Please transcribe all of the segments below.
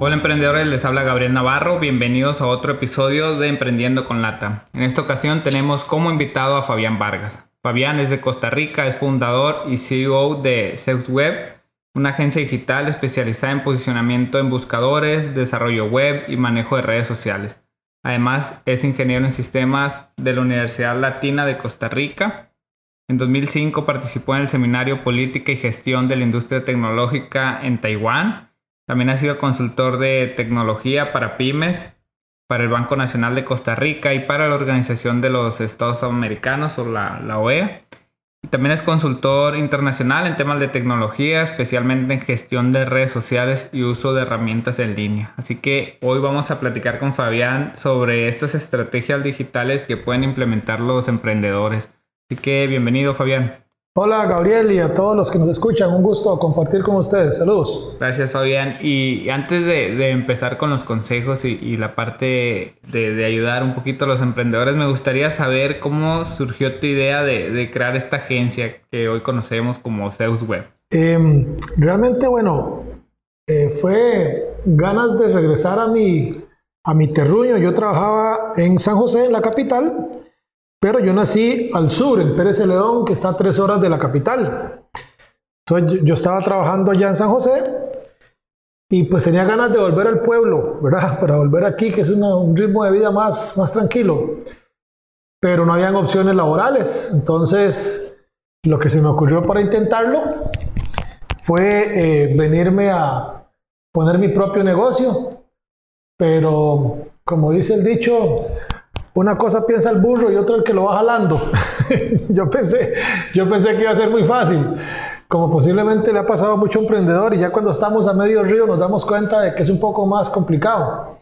Hola emprendedores, les habla Gabriel Navarro, bienvenidos a otro episodio de Emprendiendo con Lata. En esta ocasión tenemos como invitado a Fabián Vargas. Fabián es de Costa Rica, es fundador y CEO de SeusWeb, una agencia digital especializada en posicionamiento en buscadores, desarrollo web y manejo de redes sociales. Además, es ingeniero en sistemas de la Universidad Latina de Costa Rica. En 2005 participó en el seminario Política y Gestión de la Industria Tecnológica en Taiwán también ha sido consultor de tecnología para pymes, para el Banco Nacional de Costa Rica y para la Organización de los Estados Americanos o la, OEA. Y también es consultor internacional en temas de tecnología, especialmente en gestión de redes sociales y uso de herramientas en línea. Así que hoy vamos a platicar con Fabián sobre estas estrategias digitales que pueden implementar los emprendedores. Así que bienvenido Fabián. Hola Gabriel y a todos los que nos escuchan, un gusto compartir con ustedes. Saludos. Gracias Fabián. Y antes de, empezar con los consejos y, la parte de, ayudar un poquito a los emprendedores, me gustaría saber cómo surgió tu idea de, crear esta agencia que hoy conocemos como Zeus Web. Em, realmente, bueno, eh, fue ganas de regresar a mi, a mi terruño. Yo trabajaba en San José, en la capital pero yo nací al sur, en Pérez Celedón, que está a tres horas de la capital. Entonces yo estaba trabajando allá en San José y pues tenía ganas de volver al pueblo, ¿verdad? Para volver aquí, que es un ritmo de vida más, más tranquilo. Pero no habían opciones laborales. Entonces lo que se me ocurrió para intentarlo fue eh, venirme a poner mi propio negocio. Pero como dice el dicho, una cosa piensa el burro y otra el que lo va jalando. yo, pensé, yo pensé que iba a ser muy fácil. Como posiblemente le ha pasado a mucho emprendedor y ya cuando estamos a medio río nos damos cuenta de que es un poco más complicado.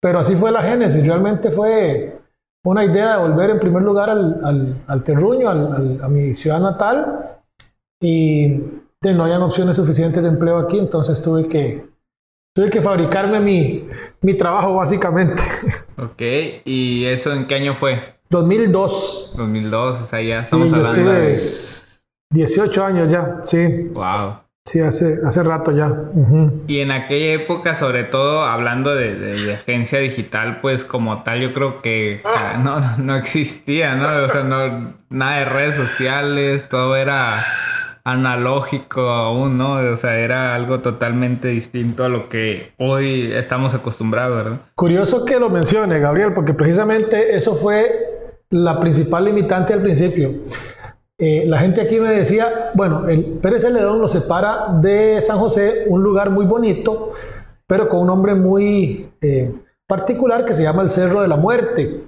Pero así fue la génesis. Realmente fue una idea de volver en primer lugar al, al, terruño, a mi ciudad natal. Y no habían opciones suficientes de empleo aquí, entonces tuve que, tuve que fabricarme mi, mi trabajo básicamente. Ok, ¿y eso en qué año fue? 2002. 2002, o sea, ya estamos hablando de... 18 años ya, sí. Wow. Sí, hace, hace rato ya. Y en aquella época, sobre todo hablando de, agencia digital, pues como tal, yo creo que no, no existía, ¿no? O sea, no, nada de redes sociales, todo era analógico aún, ¿no? O sea, era algo totalmente distinto a lo que hoy estamos acostumbrados, ¿verdad? Curioso que lo mencione, Gabriel, porque precisamente eso fue la principal limitante al principio. Eh, la gente aquí me decía, bueno, el Pérez Celedón nos separa de San José, un lugar muy bonito, pero con un nombre muy eh, particular que se llama el Cerro de la Muerte.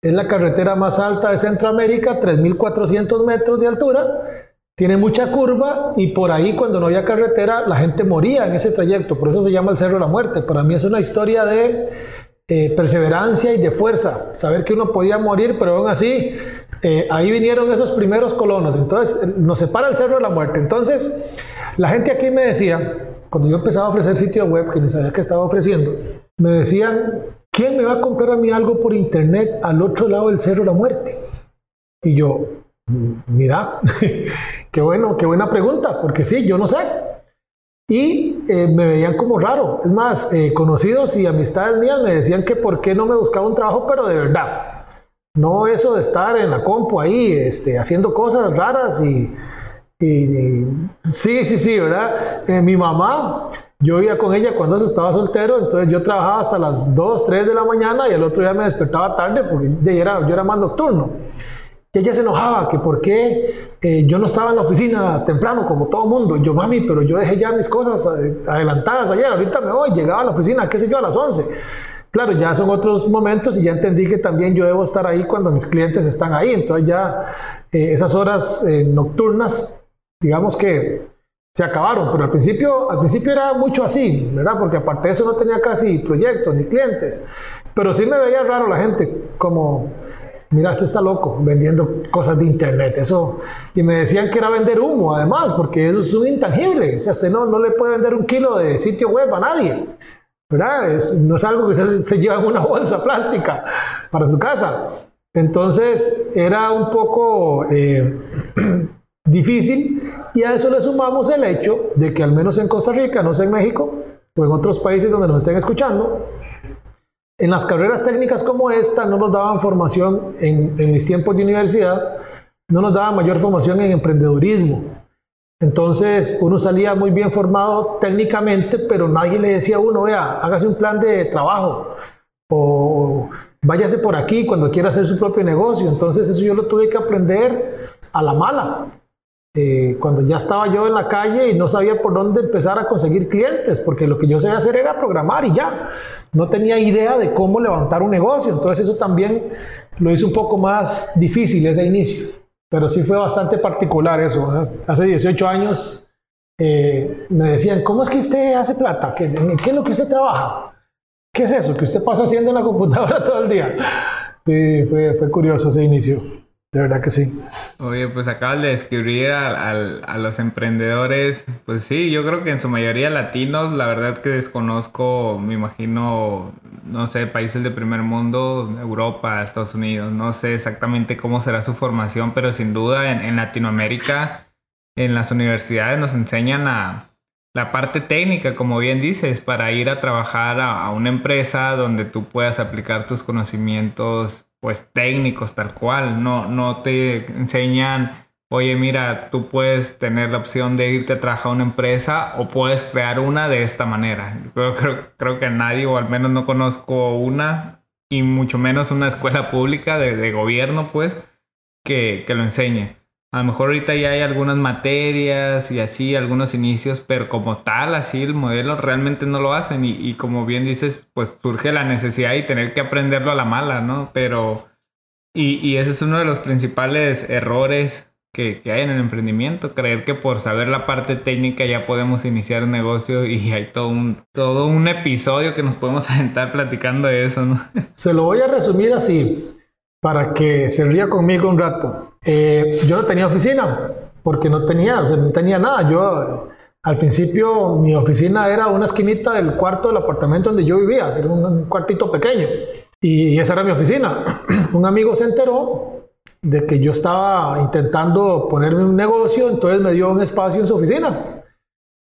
Es la carretera más alta de Centroamérica, 3.400 metros de altura, tiene mucha curva y por ahí cuando no había carretera la gente moría en ese trayecto, por eso se llama el Cerro de la Muerte. Para mí es una historia de eh, perseverancia y de fuerza, saber que uno podía morir, pero aún así eh, ahí vinieron esos primeros colonos, entonces nos separa el Cerro de la Muerte. Entonces la gente aquí me decía, cuando yo empezaba a ofrecer sitio web, que ni sabía que estaba ofreciendo, me decían, ¿quién me va a comprar a mí algo por internet al otro lado del Cerro de la Muerte? Y yo, Mira, qué bueno, qué buena pregunta, porque sí, yo no sé. Y eh, me veían como raro. Es más, eh, conocidos y amistades mías me decían que por qué no me buscaba un trabajo, pero de verdad. No eso de estar en la compu ahí, este, haciendo cosas raras y, sí, sí, sí, ¿verdad? Eh, mi mamá, yo iba con ella cuando estaba soltero, entonces yo trabajaba hasta las 2, 3 de la mañana y el otro día me despertaba tarde porque yo era, yo era más nocturno. Ella se enojaba que por qué eh, yo no estaba en la oficina temprano como todo mundo. Yo, mami, pero yo dejé ya mis cosas eh, adelantadas ayer, ahorita me voy, llegaba a la oficina, qué sé yo, a las 11. Claro, ya son otros momentos y ya entendí que también yo debo estar ahí cuando mis clientes están ahí. Entonces ya eh, esas horas nocturnas, digamos que se acabaron, pero al principio, al principio era mucho así, ¿verdad? Porque aparte de eso no tenía casi proyectos ni clientes, pero sí me veía raro la gente, como, mira, este está loco vendiendo cosas de internet, eso, y me decían que era vender humo, además, porque es un intangible, o sea, usted no, no le puede vender un kilo de sitio web a nadie, ¿verdad? Es, no es algo que se, se en una bolsa plástica para su casa. Entonces era un poco eh, difícil y a eso le sumamos el hecho de que al menos en Costa Rica, no sé en México o en otros países donde nos estén escuchando, en las carreras técnicas como esta no nos daban formación en, en mis tiempos de universidad, no nos daban mayor formación en emprendedurismo. Entonces uno salía muy bien formado técnicamente, pero nadie le decía a uno, vea, hágase un plan de trabajo o váyase por aquí cuando quiera hacer su propio negocio. Entonces eso yo lo tuve que aprender a la mala. Eh, cuando ya estaba yo en la calle y no sabía por dónde empezar a conseguir clientes, porque lo que yo sabía hacer era programar y ya. No tenía idea de cómo levantar un negocio. Entonces eso también lo hizo un poco más difícil ese inicio. Pero sí fue bastante particular eso. ¿eh? Hace 18 años eh, me decían, ¿cómo es que usted hace plata? ¿Qué, ¿En qué es lo que usted trabaja? ¿Qué es eso que usted pasa haciendo en la computadora todo el día? Sí, fue, fue curioso ese inicio. De verdad que sí. Oye, pues acabas de describir a, a, los emprendedores. Pues sí, yo creo que en su mayoría latinos, la verdad que desconozco, me imagino, no sé, países de primer mundo, Europa, Estados Unidos, no sé exactamente cómo será su formación, pero sin duda en, Latinoamérica, en las universidades nos enseñan a, la parte técnica, como bien dices, para ir a trabajar a, una empresa donde tú puedas aplicar tus conocimientos pues técnicos tal cual, no, no te enseñan, oye mira, tú puedes tener la opción de irte a trabajar a una empresa o puedes crear una de esta manera. Yo creo, creo que nadie, o al menos no conozco una, y mucho menos una escuela pública de, de gobierno, pues, que, que lo enseñe. A lo mejor ahorita ya hay algunas materias y así, algunos inicios, pero como tal, así el modelo realmente no lo hacen. Y, como bien dices, pues surge la necesidad y tener que aprenderlo a la mala, ¿no? Pero, y, ese es uno de los principales errores que, que, hay en el emprendimiento, creer que por saber la parte técnica ya podemos iniciar un negocio y hay todo un, todo un episodio que nos podemos aventar platicando de eso, ¿no? Se lo voy a resumir así para que se ría conmigo un rato. Eh, yo no tenía oficina, porque no tenía, no tenía nada. Yo, al principio, mi oficina era una esquinita del cuarto del apartamento donde yo vivía, era un, cuartito pequeño. Y esa era mi oficina. un amigo se enteró de que yo estaba intentando ponerme un negocio, entonces me dio un espacio en su oficina.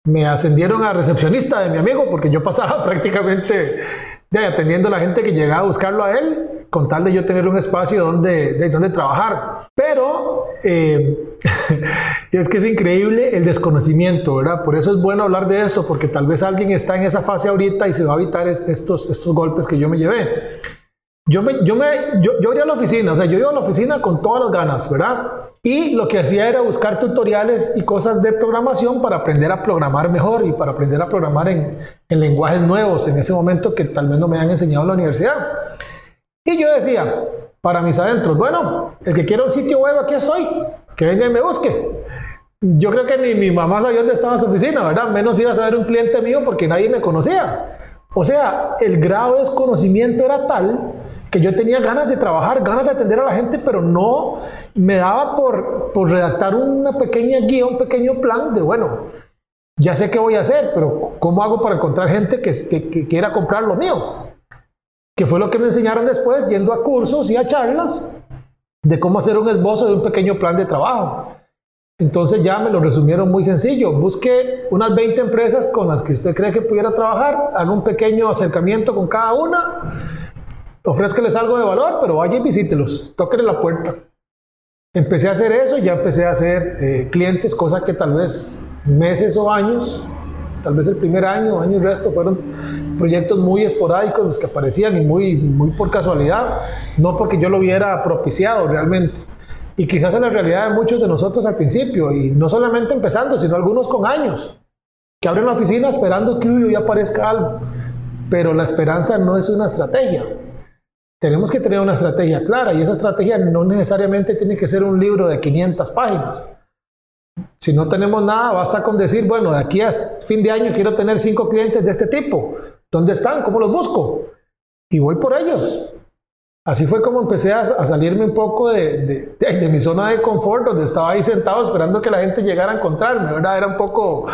Me ascendieron a recepcionista de mi amigo porque yo pasaba prácticamente atendiendo a la gente que llegaba a buscarlo a él, con tal de yo tener un espacio donde, de, donde trabajar. Pero eh, es que es increíble el desconocimiento, ¿verdad? Por eso es bueno hablar de eso, porque tal vez alguien está en esa fase ahorita y se va a evitar estos, estos golpes que yo me llevé. Yo, me, yo, me, yo, yo a la oficina, o sea, yo iba a la oficina con todas las ganas, ¿verdad? Y lo que hacía era buscar tutoriales y cosas de programación para aprender a programar mejor y para aprender a programar en, en lenguajes nuevos en ese momento que tal vez no me han enseñado en la universidad. Y yo decía, para mis adentros, bueno, el que quiera un sitio web, aquí estoy, que venga y me busque. Yo creo que ni mi mamá sabía dónde estaba su oficina, ¿verdad? Menos iba a saber un cliente mío porque nadie me conocía. O sea, el grado de desconocimiento era tal que yo tenía ganas de trabajar, ganas de atender a la gente, pero no me daba por, por redactar una pequeña guía, un pequeño plan de, bueno, ya sé qué voy a hacer, pero ¿cómo hago para encontrar gente que, que, quiera comprar lo mío? Que fue lo que me enseñaron después, yendo a cursos y a charlas de cómo hacer un esbozo de un pequeño plan de trabajo. Entonces ya me lo resumieron muy sencillo. Busque unas 20 empresas con las que usted cree que pudiera trabajar, haga un pequeño acercamiento con cada una ofrézcales algo de valor, pero vaya y visítelos, tóquenle la puerta. Empecé a hacer eso, ya empecé a hacer eh, clientes, cosa que tal vez meses o años, tal vez el primer año, año y resto, fueron proyectos muy esporádicos los que aparecían y muy, muy por casualidad, no porque yo lo hubiera propiciado realmente. Y quizás en la realidad de muchos de nosotros al principio, y no solamente empezando, sino algunos con años, que abren la oficina esperando que hoy aparezca algo. Pero la esperanza no es una estrategia. Tenemos que tener una estrategia clara y esa estrategia no necesariamente tiene que ser un libro de 500 páginas. Si no tenemos nada, basta con decir, bueno, de aquí a fin de año quiero tener cinco clientes de este tipo. ¿Dónde están? ¿Cómo los busco? Y voy por ellos. Así fue como empecé a, salirme un poco de, de, mi zona de confort, donde estaba ahí sentado esperando que la gente llegara a encontrarme, ¿verdad? Era un poco,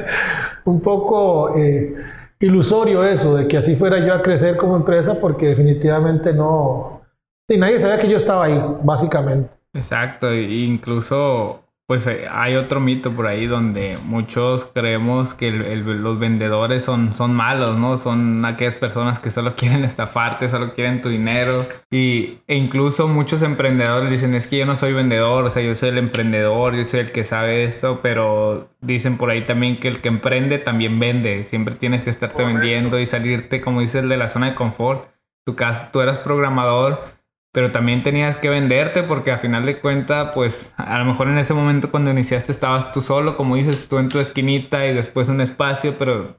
un poco eh, ilusorio eso, de que así fuera yo a crecer como empresa, porque definitivamente no... Y nadie sabía que yo estaba ahí, básicamente. Exacto, incluso pues eh, hay otro mito por ahí donde muchos creemos que los vendedores son, son malos, ¿no? Son aquellas personas que solo quieren estafarte, solo quieren tu dinero. Y, e incluso muchos emprendedores dicen, es que yo no soy vendedor, o sea, yo soy el emprendedor, yo soy el que sabe esto, pero dicen por ahí también que el que emprende también vende. Siempre tienes que estarte vendiendo y salirte, como dices, de la zona de confort. Tu caso, tú eras programador pero también tenías que venderte porque a final de cuentas, pues a lo mejor en ese momento cuando iniciaste estabas tú solo, como dices, tú en tu esquinita y después un espacio, pero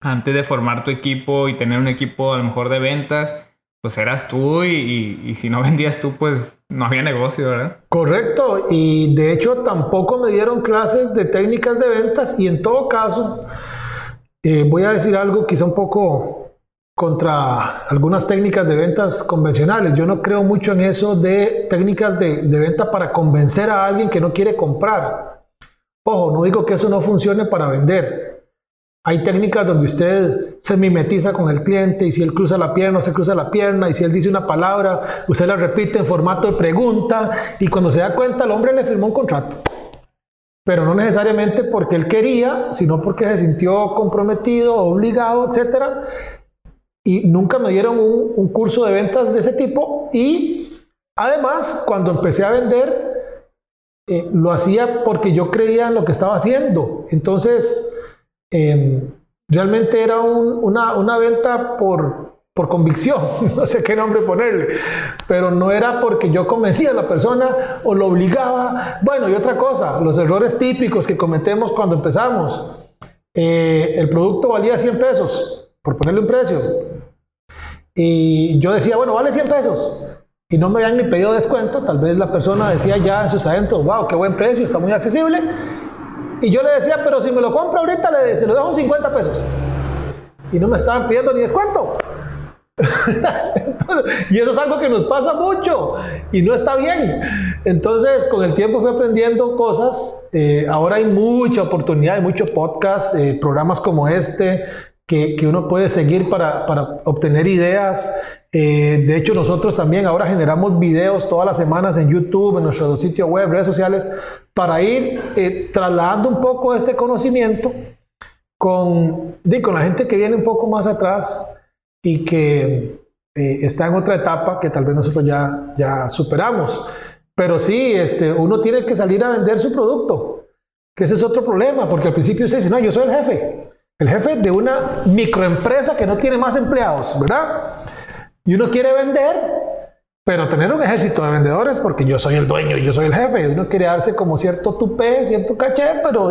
antes de formar tu equipo y tener un equipo a lo mejor de ventas, pues eras tú y, si no vendías tú, pues no había negocio, ¿verdad? Correcto, y de hecho tampoco me dieron clases de técnicas de ventas y en todo caso, eh, voy a decir algo quizá un poco contra algunas técnicas de ventas convencionales. Yo no creo mucho en eso de técnicas de, venta para convencer a alguien que no quiere comprar. Ojo, no digo que eso no funcione para vender. Hay técnicas donde usted se mimetiza con el cliente y si él cruza la pierna, o se cruza la pierna y si él dice una palabra, usted la repite en formato de pregunta y cuando se da cuenta el hombre le firmó un contrato. Pero no necesariamente porque él quería, sino porque se sintió comprometido, obligado, etcétera y nunca me dieron un, curso de ventas de ese tipo y además cuando empecé a vender eh, lo hacía porque yo creía en lo que estaba haciendo. Entonces em, realmente era una, venta por, por convicción, no sé qué nombre ponerle, pero no era porque yo convencía a la persona o lo obligaba. Bueno, y otra cosa, los errores típicos que cometemos cuando empezamos. Eh, el producto valía 100 pesos por ponerle un precio. Y yo decía, bueno, vale 100 pesos. Y no me habían ni pedido descuento. Tal vez la persona decía ya en sus adentros, wow, qué buen precio, está muy accesible. Y yo le decía, pero si me lo compro ahorita, le, se lo dejo en 50 pesos. Y no me estaban pidiendo ni descuento. y eso es algo que nos pasa mucho y no está bien. Entonces, con el tiempo fui aprendiendo cosas. Eh, ahora hay mucha oportunidad, hay mucho podcast, eh, programas como este, que, uno puede seguir para, obtener ideas. Eh, de hecho, nosotros también ahora generamos videos todas las semanas en YouTube, en nuestro sitio web, redes sociales, para ir eh, trasladando un poco ese conocimiento con, con la gente que viene un poco más atrás y que eh, está en otra etapa que tal vez nosotros ya, ya superamos. Pero sí, este, uno tiene que salir a vender su producto, que ese es otro problema, porque al principio se dice, no, yo soy el jefe. El jefe de una microempresa que no tiene más empleados, ¿verdad? Y uno quiere vender, pero tener un ejército de vendedores porque yo soy el dueño, yo soy el jefe. Uno quiere darse como cierto tupé, cierto caché, pero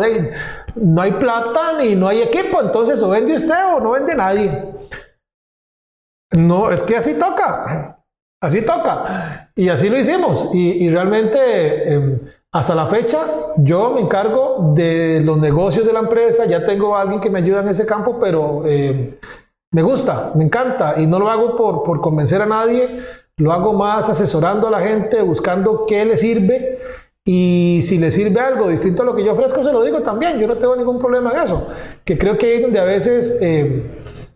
no hay plata ni no hay equipo. Entonces o vende usted o no vende nadie. No, es que así toca. Así toca. Y así lo hicimos. Y, realmente... Em, hasta la fecha, yo me encargo de los negocios de la empresa, ya tengo a alguien que me ayuda en ese campo, pero eh, me gusta, me encanta y no lo hago por, por convencer a nadie, lo hago más asesorando a la gente, buscando qué le sirve y si le sirve algo distinto a lo que yo ofrezco, se lo digo también, yo no tengo ningún problema en eso, que creo que es donde a veces eh,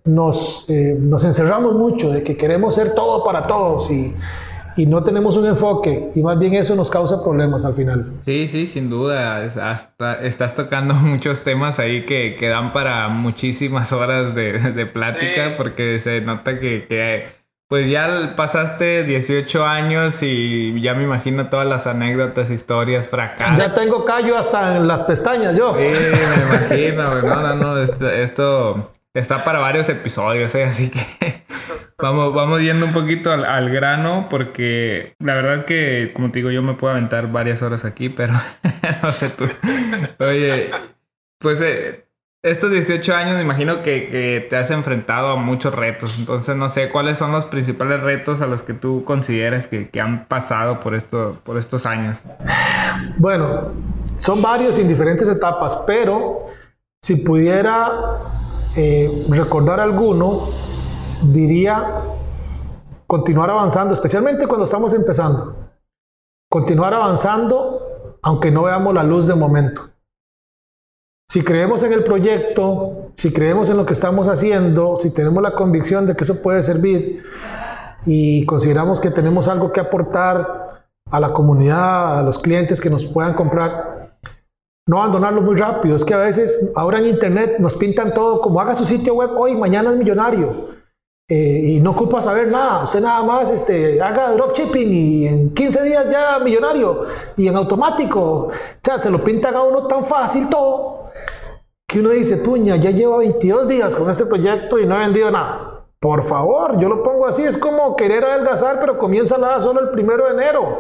nos, eh, nos encerramos mucho, de que queremos ser todo para todos y y no tenemos un enfoque y más bien eso nos causa problemas al final. Sí, sí, sin duda. Hasta estás tocando muchos temas ahí que, que dan para muchísimas horas de, de plática porque se nota que, que, pues ya pasaste 18 años y ya me imagino todas las anécdotas, historias, fracasos. Ya tengo callo hasta en las pestañas yo. Sí, me imagino. no, no, no. Esto, esto está para varios episodios, ¿eh? así que Vamos, vamos yendo un poquito al, grano porque la verdad es que, como te digo, yo me puedo aventar varias horas aquí, pero no sé tú. Oye, pues eh, estos 18 años me imagino que, te has enfrentado a muchos retos, entonces no sé cuáles son los principales retos a los que tú consideras que, han pasado por, esto, por estos años. Bueno, son varios en diferentes etapas, pero si pudiera eh, recordar alguno, diría continuar avanzando, especialmente cuando estamos empezando. Continuar avanzando aunque no veamos la luz de momento. Si creemos en el proyecto, si creemos en lo que estamos haciendo, si tenemos la convicción de que eso puede servir y consideramos que tenemos algo que aportar a la comunidad, a los clientes que nos puedan comprar, no abandonarlo muy rápido. Es que a veces ahora en Internet nos pintan todo como haga su sitio web hoy, mañana es millonario. Eh, y no ocupa saber nada, usted nada más este, haga dropshipping y en 15 días ya millonario y en automático. O sea, se lo pintan a uno tan fácil todo que uno dice, puña, ya llevo 22 días con este proyecto y no he vendido nada. Por favor, yo lo pongo así, es como querer adelgazar, pero comienza nada solo el primero de enero.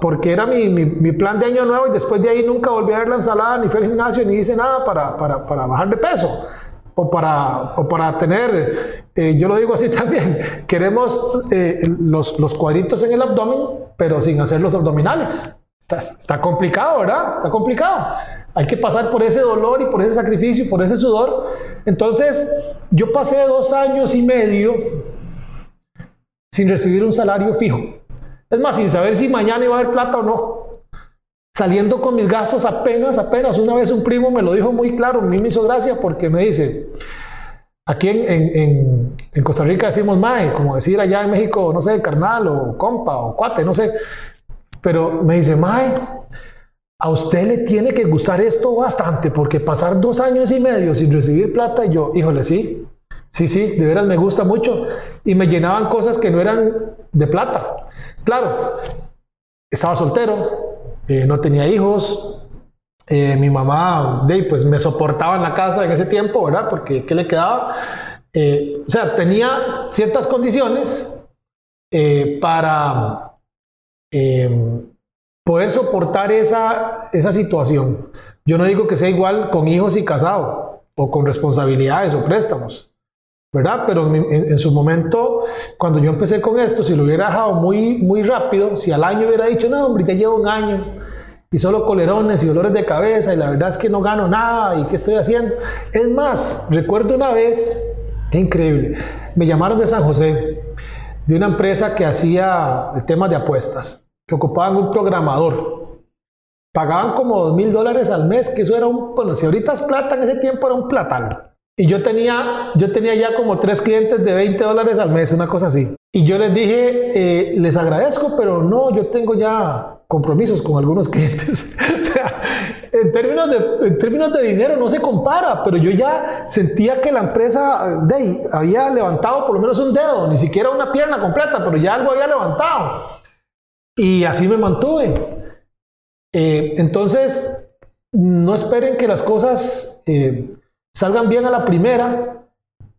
Porque era mi, mi, plan de año nuevo y después de ahí nunca volví a ver la ensalada, ni fue al gimnasio, ni hice nada para, para, para bajar de peso o para, o para tener, eh, yo lo digo así también, queremos eh, los, los, cuadritos en el abdomen, pero sin hacer los abdominales. Está, está, complicado, ¿verdad? Está complicado. Hay que pasar por ese dolor y por ese sacrificio, por ese sudor. Entonces, yo pasé dos años y medio sin recibir un salario fijo. Es más, sin saber si mañana iba a haber plata o no saliendo con mis gastos apenas, apenas. Una vez un primo me lo dijo muy claro, a mí me hizo gracia porque me dice, aquí en, Costa Rica decimos mae, como decir allá en México, no sé, carnal o compa o cuate, no sé. Pero me dice, mae, a usted le tiene que gustar esto bastante porque pasar dos años y medio sin recibir plata y yo, híjole, sí, sí, sí, de veras me gusta mucho. Y me llenaban cosas que no eran de plata. Claro, estaba soltero, eh, no tenía hijos. Eh, mi mamá, de, pues me soportaba en la casa en ese tiempo, ¿verdad? Porque ¿qué le quedaba? Eh, o sea, tenía ciertas condiciones para poder soportar esa, esa situación. Yo no digo que sea igual con hijos y casado, o con responsabilidades o préstamos, ¿verdad? Pero en, su momento, cuando yo empecé con esto, si lo hubiera dejado muy, muy rápido, si al año hubiera dicho, no, hombre, ya llevo un año y solo colerones y dolores de cabeza y la verdad es que no gano nada y qué estoy haciendo. Es más, recuerdo una vez, qué increíble, me llamaron de San José, de una empresa que hacía el tema de apuestas, que ocupaban un programador. Pagaban como dos mil dólares al mes, que eso era un, bueno, si ahorita es plata, en ese tiempo era un platano. Y yo tenía, yo tenía ya como tres clientes de 20 dólares al mes, una cosa así. Y yo les dije, eh, les agradezco, pero no, yo tengo ya compromisos con algunos clientes. o sea, en términos, de, en términos de dinero no se compara, pero yo ya sentía que la empresa de, había levantado por lo menos un dedo, ni siquiera una pierna completa, pero ya algo había levantado. Y así me mantuve. Eh, entonces, no esperen que las cosas... Eh, Salgan bien a la primera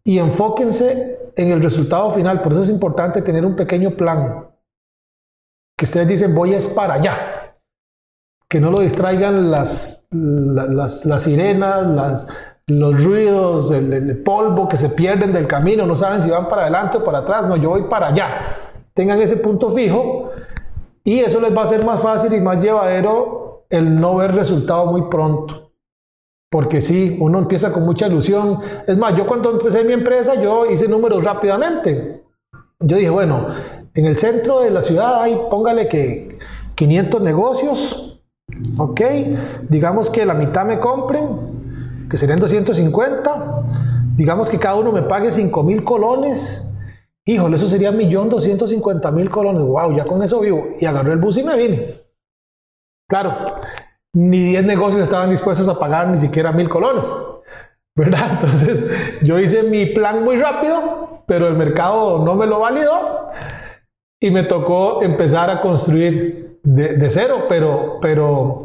y enfóquense en el resultado final. Por eso es importante tener un pequeño plan. Que ustedes dicen, voy es para allá. Que no lo distraigan las, sirenas, los ruidos, el, polvo que se pierden del camino, no saben si van para adelante o para atrás, no, yo voy para allá. Tengan ese punto fijo y eso les va a ser más fácil y más llevadero el no ver resultado muy pronto. Porque sí, uno empieza con mucha ilusión. Es más, yo cuando empecé mi empresa, yo hice números rápidamente. Yo dije, bueno, en el centro de la ciudad hay, póngale que 500 negocios, ¿ok? Digamos que la mitad me compren, que serían 250. Digamos que cada uno me pague 5 mil colones. Híjole, eso sería 1.250.000 colones. ¡Wow! Ya con eso vivo. Y agarré el bus y me vine. Claro, ni 10 negocios estaban dispuestos a pagar ni siquiera mil colones. ¿Verdad? Entonces yo hice mi plan muy rápido, pero el mercado no me lo validó y me tocó empezar a construir de, cero, pero, pero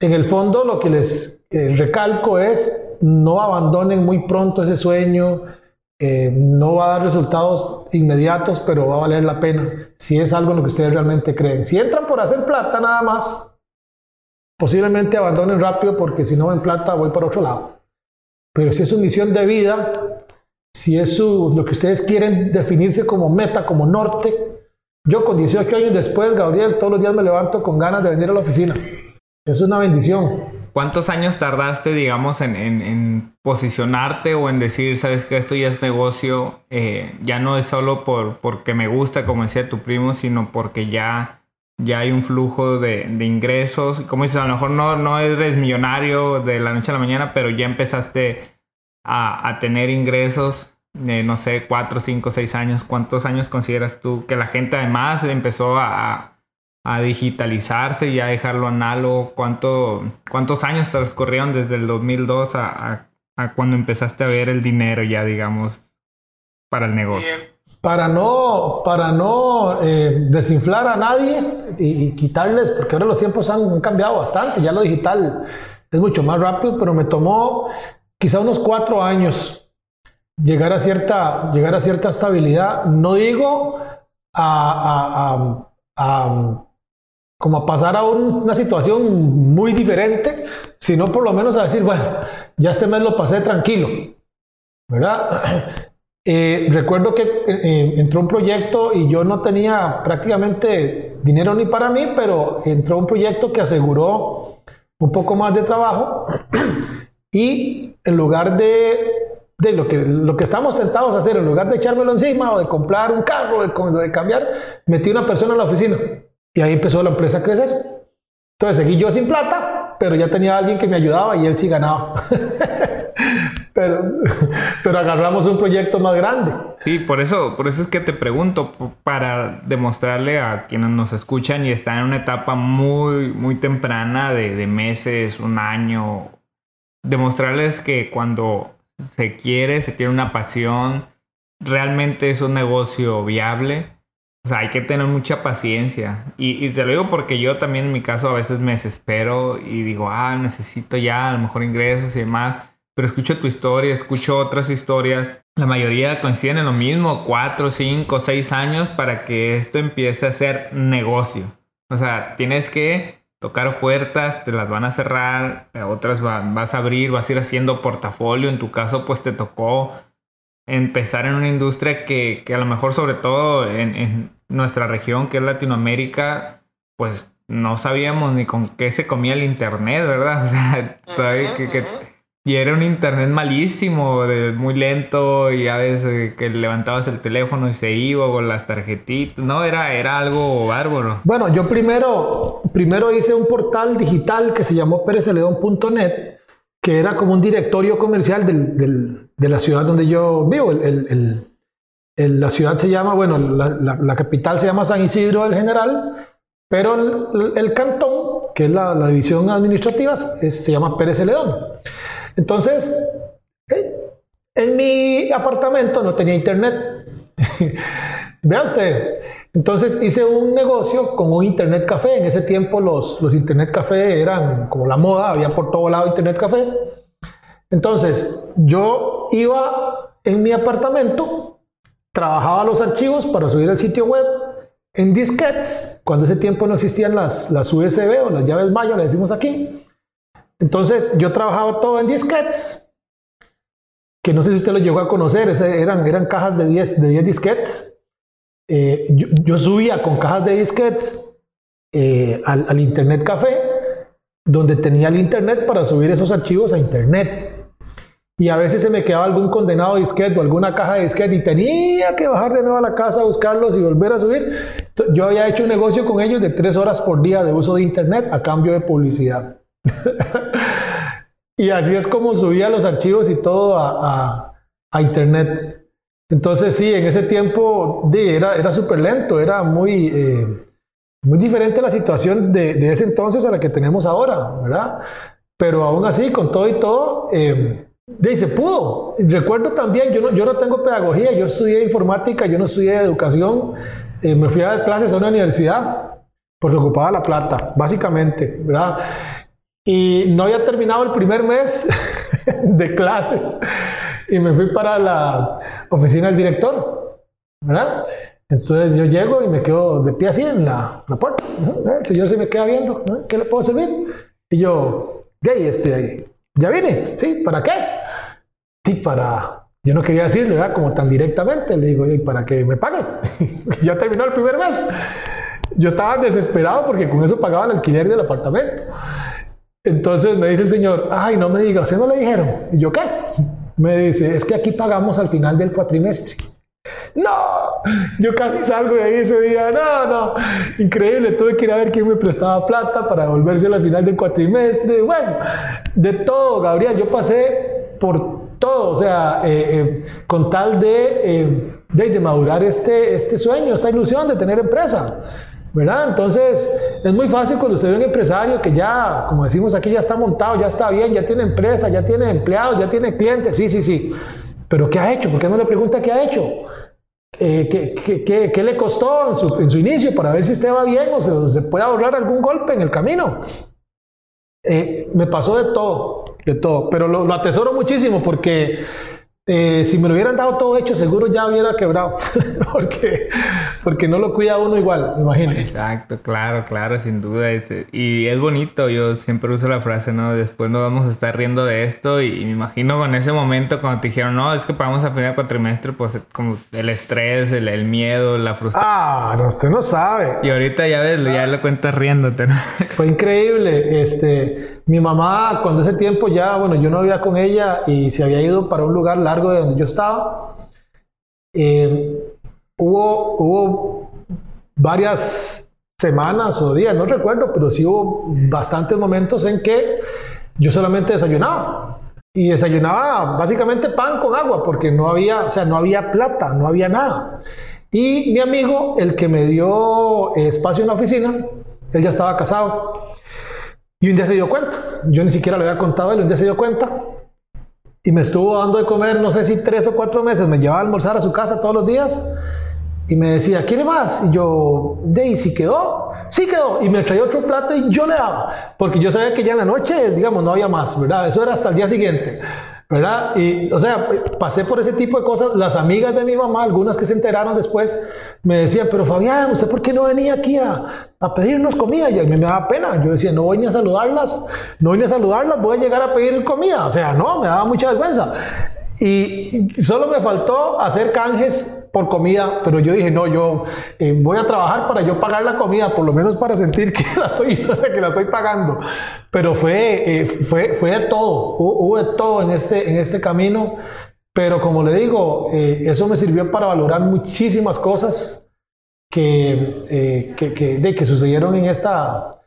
en el fondo lo que les eh, recalco es no abandonen muy pronto ese sueño, eh, no va a dar resultados inmediatos, pero va a valer la pena si es algo en lo que ustedes realmente creen. Si entran por hacer plata nada más, Posiblemente abandonen rápido porque si no ven plata voy para otro lado. Pero si es su misión de vida, si es lo que ustedes quieren definirse como meta, como norte, yo con 18 años después, Gabriel, todos los días me levanto con ganas de venir a la oficina. Es una bendición. ¿Cuántos años tardaste, digamos, en, posicionarte o en decir, sabes que esto ya es negocio? Eh, ya no es solo por, porque me gusta, como decía tu primo, sino porque ya, ya hay un flujo de, ingresos. Como dices, a lo mejor no, no eres millonario de la noche a la mañana, pero ya empezaste a, tener ingresos, de, no sé, cuatro, cinco, seis años. ¿Cuántos años consideras tú que la gente además empezó a a digitalizarse y a dejarlo análogo? ¿Cuánto, ¿Cuántos años transcurrieron desde el 2002 a, a, cuando empezaste a ver el dinero ya, digamos, para el negocio? Para no, para no eh, desinflar a nadie y, quitarles, porque ahora los tiempos han, cambiado bastante, ya lo digital es mucho más rápido, pero me tomó quizá unos cuatro años llegar a cierta, llegar a cierta estabilidad. No digo a, a como a pasar a una situación muy diferente, sino por lo menos a decir, bueno, ya este mes lo pasé tranquilo, ¿verdad? Eh, recuerdo que eh, entró un proyecto y yo no tenía prácticamente dinero ni para mí, pero entró un proyecto que aseguró un poco más de trabajo y en lugar de, de lo, que, lo que estamos sentados a hacer, en lugar de echármelo encima o de comprar un carro, de, de cambiar, metí una persona en la oficina. Y ahí empezó la empresa a crecer. Entonces seguí yo sin plata, pero ya tenía alguien que me ayudaba y él sí ganaba. pero, pero agarramos un proyecto más grande. Sí, por eso, por eso es que te pregunto, para demostrarle a quienes nos escuchan y están en una etapa muy, muy temprana de, de meses, un año, demostrarles que cuando se quiere, se tiene una pasión, realmente es un negocio viable o sea, hay que tener mucha paciencia. Y, te lo digo porque yo también en mi caso a veces me desespero y digo, ah, necesito ya a lo mejor ingresos y demás. Pero escucho tu historia, escucho otras historias. La mayoría coinciden en lo mismo, cuatro, cinco, seis años para que esto empiece a ser negocio. O sea, tienes que tocar puertas, te las van a cerrar, otras vas a abrir, vas a ir haciendo portafolio. En tu caso, pues te tocó empezar en una industria que, que a lo mejor sobre todo en, en, nuestra región, que es Latinoamérica, pues no sabíamos ni con qué se comía el internet, ¿verdad? O sea, todavía que, y era un internet malísimo, de, muy lento, y a veces que levantabas el teléfono y se iba con las tarjetitas. No, era, era algo bárbaro. Bueno, yo primero, primero hice un portal digital que se llamó pereceledón.net que era como un directorio comercial de la ciudad donde yo vivo. la ciudad se llama, bueno, la, capital se llama San Isidro del General, pero el, cantón, que es la, división administrativa, se llama Pérez Celedón. Entonces, eh, en mi apartamento no tenía internet. Vea usted, entonces hice un negocio con un internet café. En ese tiempo los, los internet café eran como la moda, había por todo lado internet cafés. Entonces yo iba en mi apartamento, trabajaba los archivos para subir al sitio web en disquetes, cuando ese tiempo no existían las, las USB o las llaves mayo, le decimos aquí. Entonces yo trabajaba todo en disquetes, que no sé si usted lo llegó a conocer, eran, eran cajas de 10 de 10 disquetes eh, yo, subía con cajas de disquetes eh, al, Internet Café, donde tenía el Internet para subir esos archivos a Internet. Y a veces se me quedaba algún condenado disquete o alguna caja de disquete y tenía que bajar de nuevo a la casa a buscarlos y volver a subir. Yo había hecho un negocio con ellos de tres horas por día de uso de Internet a cambio de publicidad. Y así es como subía los archivos y todo a, a Internet. Entonces sí, en ese tiempo era, era súper lento, era muy, eh, muy diferente la situación de, de, ese entonces a la que tenemos ahora, ¿verdad? Pero aún así, con todo y todo, eh, se pudo. Recuerdo también, yo no, yo no tengo pedagogía, yo estudié informática, yo no estudié educación, eh, me fui a dar clases a una universidad porque ocupaba la plata, básicamente, ¿verdad? Y no había terminado el primer mes de clases y me fui para la oficina del director, ¿verdad? Entonces yo llego y me quedo de pie así en la, la puerta. El señor se me queda viendo, ¿qué le puedo servir? Y yo, gay, este, ¿ya vine? ¿Sí? ¿Para qué? Sí, para... Yo no quería decirle, ¿verdad? Como tan directamente. Le digo, ¿y para que me paguen? ya terminó el primer mes. Yo estaba desesperado porque con eso pagaba el alquiler del apartamento. Entonces me dice el señor, ay, no me diga, ¿usted no le dijeron? Y yo, ¿qué? Me dice, es que aquí pagamos al final del cuatrimestre. No, yo casi salgo de ahí ese día. No, no, increíble. Tuve que ir a ver quién me prestaba plata para devolverse al final del cuatrimestre. Bueno, de todo, Gabriel. Yo pasé por todo, o sea, eh, eh, con tal de, eh, de, de, madurar este, este sueño, esta ilusión de tener empresa. ¿Verdad? Entonces, es muy fácil cuando usted ve un empresario que ya, como decimos aquí, ya está montado, ya está bien, ya tiene empresa, ya tiene empleados, ya tiene clientes, sí, sí, sí. Pero ¿qué ha hecho? ¿Por qué no le pregunta qué ha hecho? Eh, ¿qué, qué, qué, le costó en su, en su, inicio para ver si usted va bien o se, se puede ahorrar algún golpe en el camino? Eh, me pasó de todo, de todo, pero lo, lo atesoro muchísimo porque eh, si me lo hubieran dado todo hecho, seguro ya hubiera quebrado, porque, porque no lo cuida uno igual, me imagino. Exacto, claro, claro, sin duda. Y es bonito, yo siempre uso la frase, ¿no? Después nos vamos a estar riendo de esto y, me imagino con ese momento cuando te dijeron, no, es que pagamos a final cuatrimestre, pues como el estrés, el, el miedo, la frustración. Ah, no, usted no sabe. Y ahorita ya ves, ya lo cuentas riéndote, ¿no? Fue increíble, este, mi mamá cuando ese tiempo ya, bueno, yo no vivía con ella y se había ido para un lugar largo de donde yo estaba, eh, hubo, hubo varias semanas o días, no recuerdo, pero sí hubo bastantes momentos en que yo solamente desayunaba. Y desayunaba básicamente pan con agua, porque no había, o sea, no había plata, no había nada. Y mi amigo, el que me dio espacio en la oficina, él ya estaba casado. Y un día se dio cuenta, yo ni siquiera le había contado él, un día se dio cuenta y me estuvo dando de comer, no sé si tres o cuatro meses, me llevaba a almorzar a su casa todos los días y me decía, ¿quiere más? Y yo, Daisy, ¿quedó? Sí quedó. Y me traía otro plato y yo le daba, porque yo sabía que ya en la noche, digamos, no había más, ¿verdad? Eso era hasta el día siguiente. ¿verdad? Y, o sea, pasé por ese tipo de cosas. Las amigas de mi mamá, algunas que se enteraron después, me decían, pero Fabián, ¿usted por qué no venía aquí a, a pedirnos comida? Y a mí me daba pena. Yo decía, no voy ni a saludarlas, no voy ni a saludarlas, voy a llegar a pedir comida. O sea, no, me daba mucha vergüenza. Y, y solo me faltó hacer canjes por comida, pero yo dije, no, yo eh, voy a trabajar para yo pagar la comida, por lo menos para sentir que la estoy, o sea, que la estoy pagando. Pero fue, eh, fue, fue de todo, hubo de todo en este, en este camino, pero como le digo, eh, eso me sirvió para valorar muchísimas cosas que, que, que, de, que sucedieron en esta,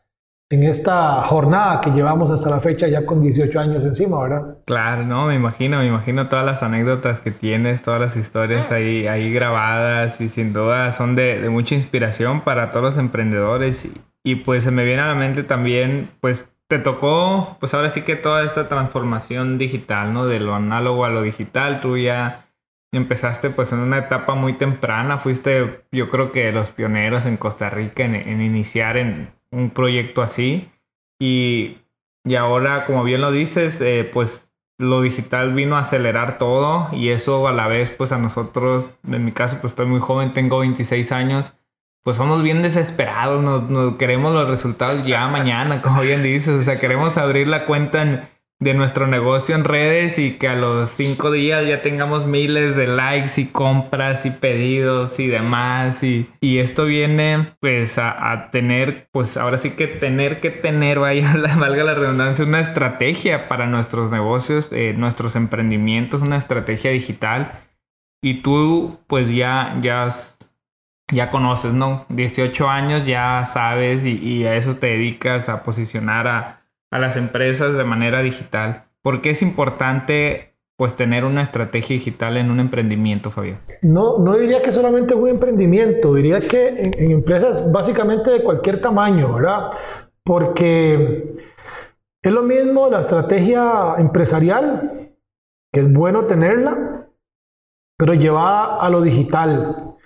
en esta jornada que llevamos hasta la fecha ya con 18 años encima, ¿verdad? Claro, no, me imagino, me imagino todas las anécdotas que tienes, todas las historias ahí, ahí grabadas y sin duda son de, mucha inspiración para todos los emprendedores y, pues se me viene a la mente también, pues te tocó, pues ahora sí que toda esta transformación digital, ¿no? De lo análogo a lo digital, tú ya empezaste pues en una etapa muy temprana, fuiste yo creo que los pioneros en Costa Rica en iniciar en un proyecto así. Y, y ahora, como bien lo dices, eh, pues lo digital vino a acelerar todo y eso a la vez, pues a nosotros, en mi caso, pues estoy muy joven, tengo 26 años, pues somos bien desesperados, nos, nos queremos los resultados ya mañana, como bien dices, o sea, queremos abrir la cuenta en de nuestro negocio en redes y que a los cinco días ya tengamos miles de likes y compras y pedidos y demás. Y, y esto viene pues a, tener pues ahora sí que tener que tener vaya valga la redundancia una estrategia para nuestros negocios eh, nuestros emprendimientos una estrategia digital. Y tú pues ya ya ya conoces no 18 años ya sabes y, a eso te dedicas a posicionar a las empresas de manera digital. ¿Por qué es importante pues tener una estrategia digital en un emprendimiento, Fabio? No, no diría que solamente un emprendimiento, diría que en, empresas básicamente de cualquier tamaño, ¿verdad? Porque es lo mismo la estrategia empresarial, que es bueno tenerla, pero llevada a lo digital.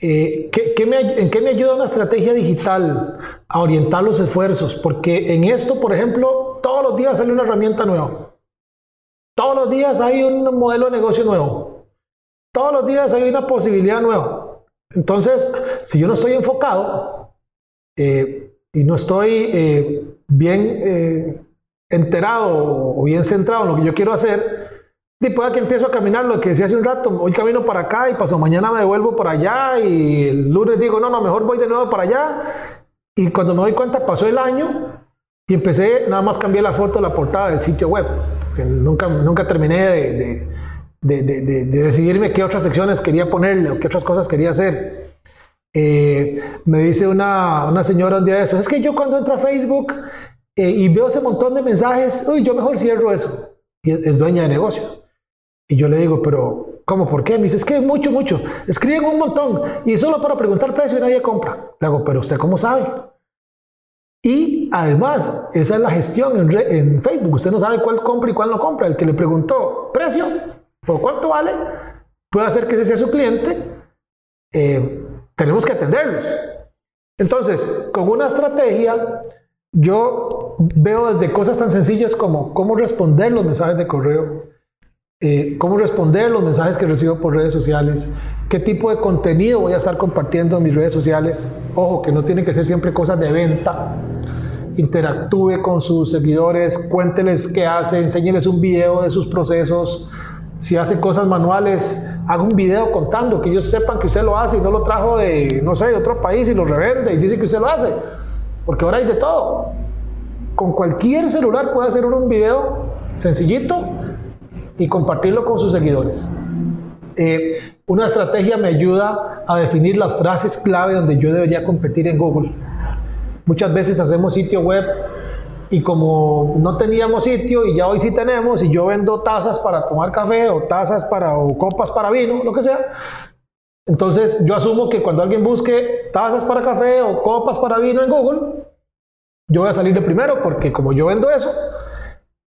Eh, ¿qué, qué me, ¿En qué me ayuda una estrategia digital a orientar los esfuerzos? Porque en esto, por ejemplo, todos los días sale una herramienta nueva. Todos los días hay un modelo de negocio nuevo. Todos los días hay una posibilidad nueva. Entonces, si yo no estoy enfocado eh, y no estoy eh, bien eh, enterado o bien centrado en lo que yo quiero hacer, Después que empiezo a caminar, lo que decía hace un rato, hoy camino para acá y paso mañana me devuelvo para allá y el lunes digo, no, no, mejor voy de nuevo para allá. Y cuando me doy cuenta pasó el año Y empecé, nada más cambié la foto la portada del sitio web, que nunca, nunca terminé de, de, de, de, decidirme qué otras secciones quería ponerle o qué otras cosas quería hacer. Eh, me dice una, una, señora un día de eso, es que yo cuando entro a Facebook eh, y veo ese montón de mensajes, uy, yo mejor cierro eso. Y es, es dueña de negocio. Y yo le digo, pero ¿cómo? ¿Por qué? Me dice, es que mucho, mucho. Escriben un montón y solo para preguntar precio y nadie compra. Le hago, pero ¿usted cómo sabe? Y además, esa es la gestión en, en, Facebook. Usted no sabe cuál compra y cuál no compra. El que le preguntó precio o cuánto vale, puede hacer que ese sea su cliente. Eh, tenemos que atenderlos. Entonces, con una estrategia, yo veo desde cosas tan sencillas como cómo responder los mensajes de correo, eh, cómo responder los mensajes que recibo por redes sociales, qué tipo de contenido voy a estar compartiendo en mis redes sociales. Ojo, que no tiene que ser siempre cosas de venta. Interactúe con sus seguidores, cuénteles qué hace, enséñeles un video de sus procesos. Si hace cosas manuales, haga un video contando, que ellos sepan que usted lo hace y no lo trajo de, no sé, de otro país y lo revende y dice que usted lo hace. Porque ahora hay de todo. Con cualquier celular puede hacer uno un video sencillito y compartirlo con sus seguidores. Eh, una estrategia me ayuda a definir las frases clave donde yo debería competir en Google. Muchas veces hacemos sitio web y como no teníamos sitio y ya hoy sí tenemos y yo vendo tazas para tomar café o tazas para o copas para vino, lo que sea. Entonces yo asumo que cuando alguien busque tazas para café o copas para vino en Google, yo voy a salir de primero porque como yo vendo eso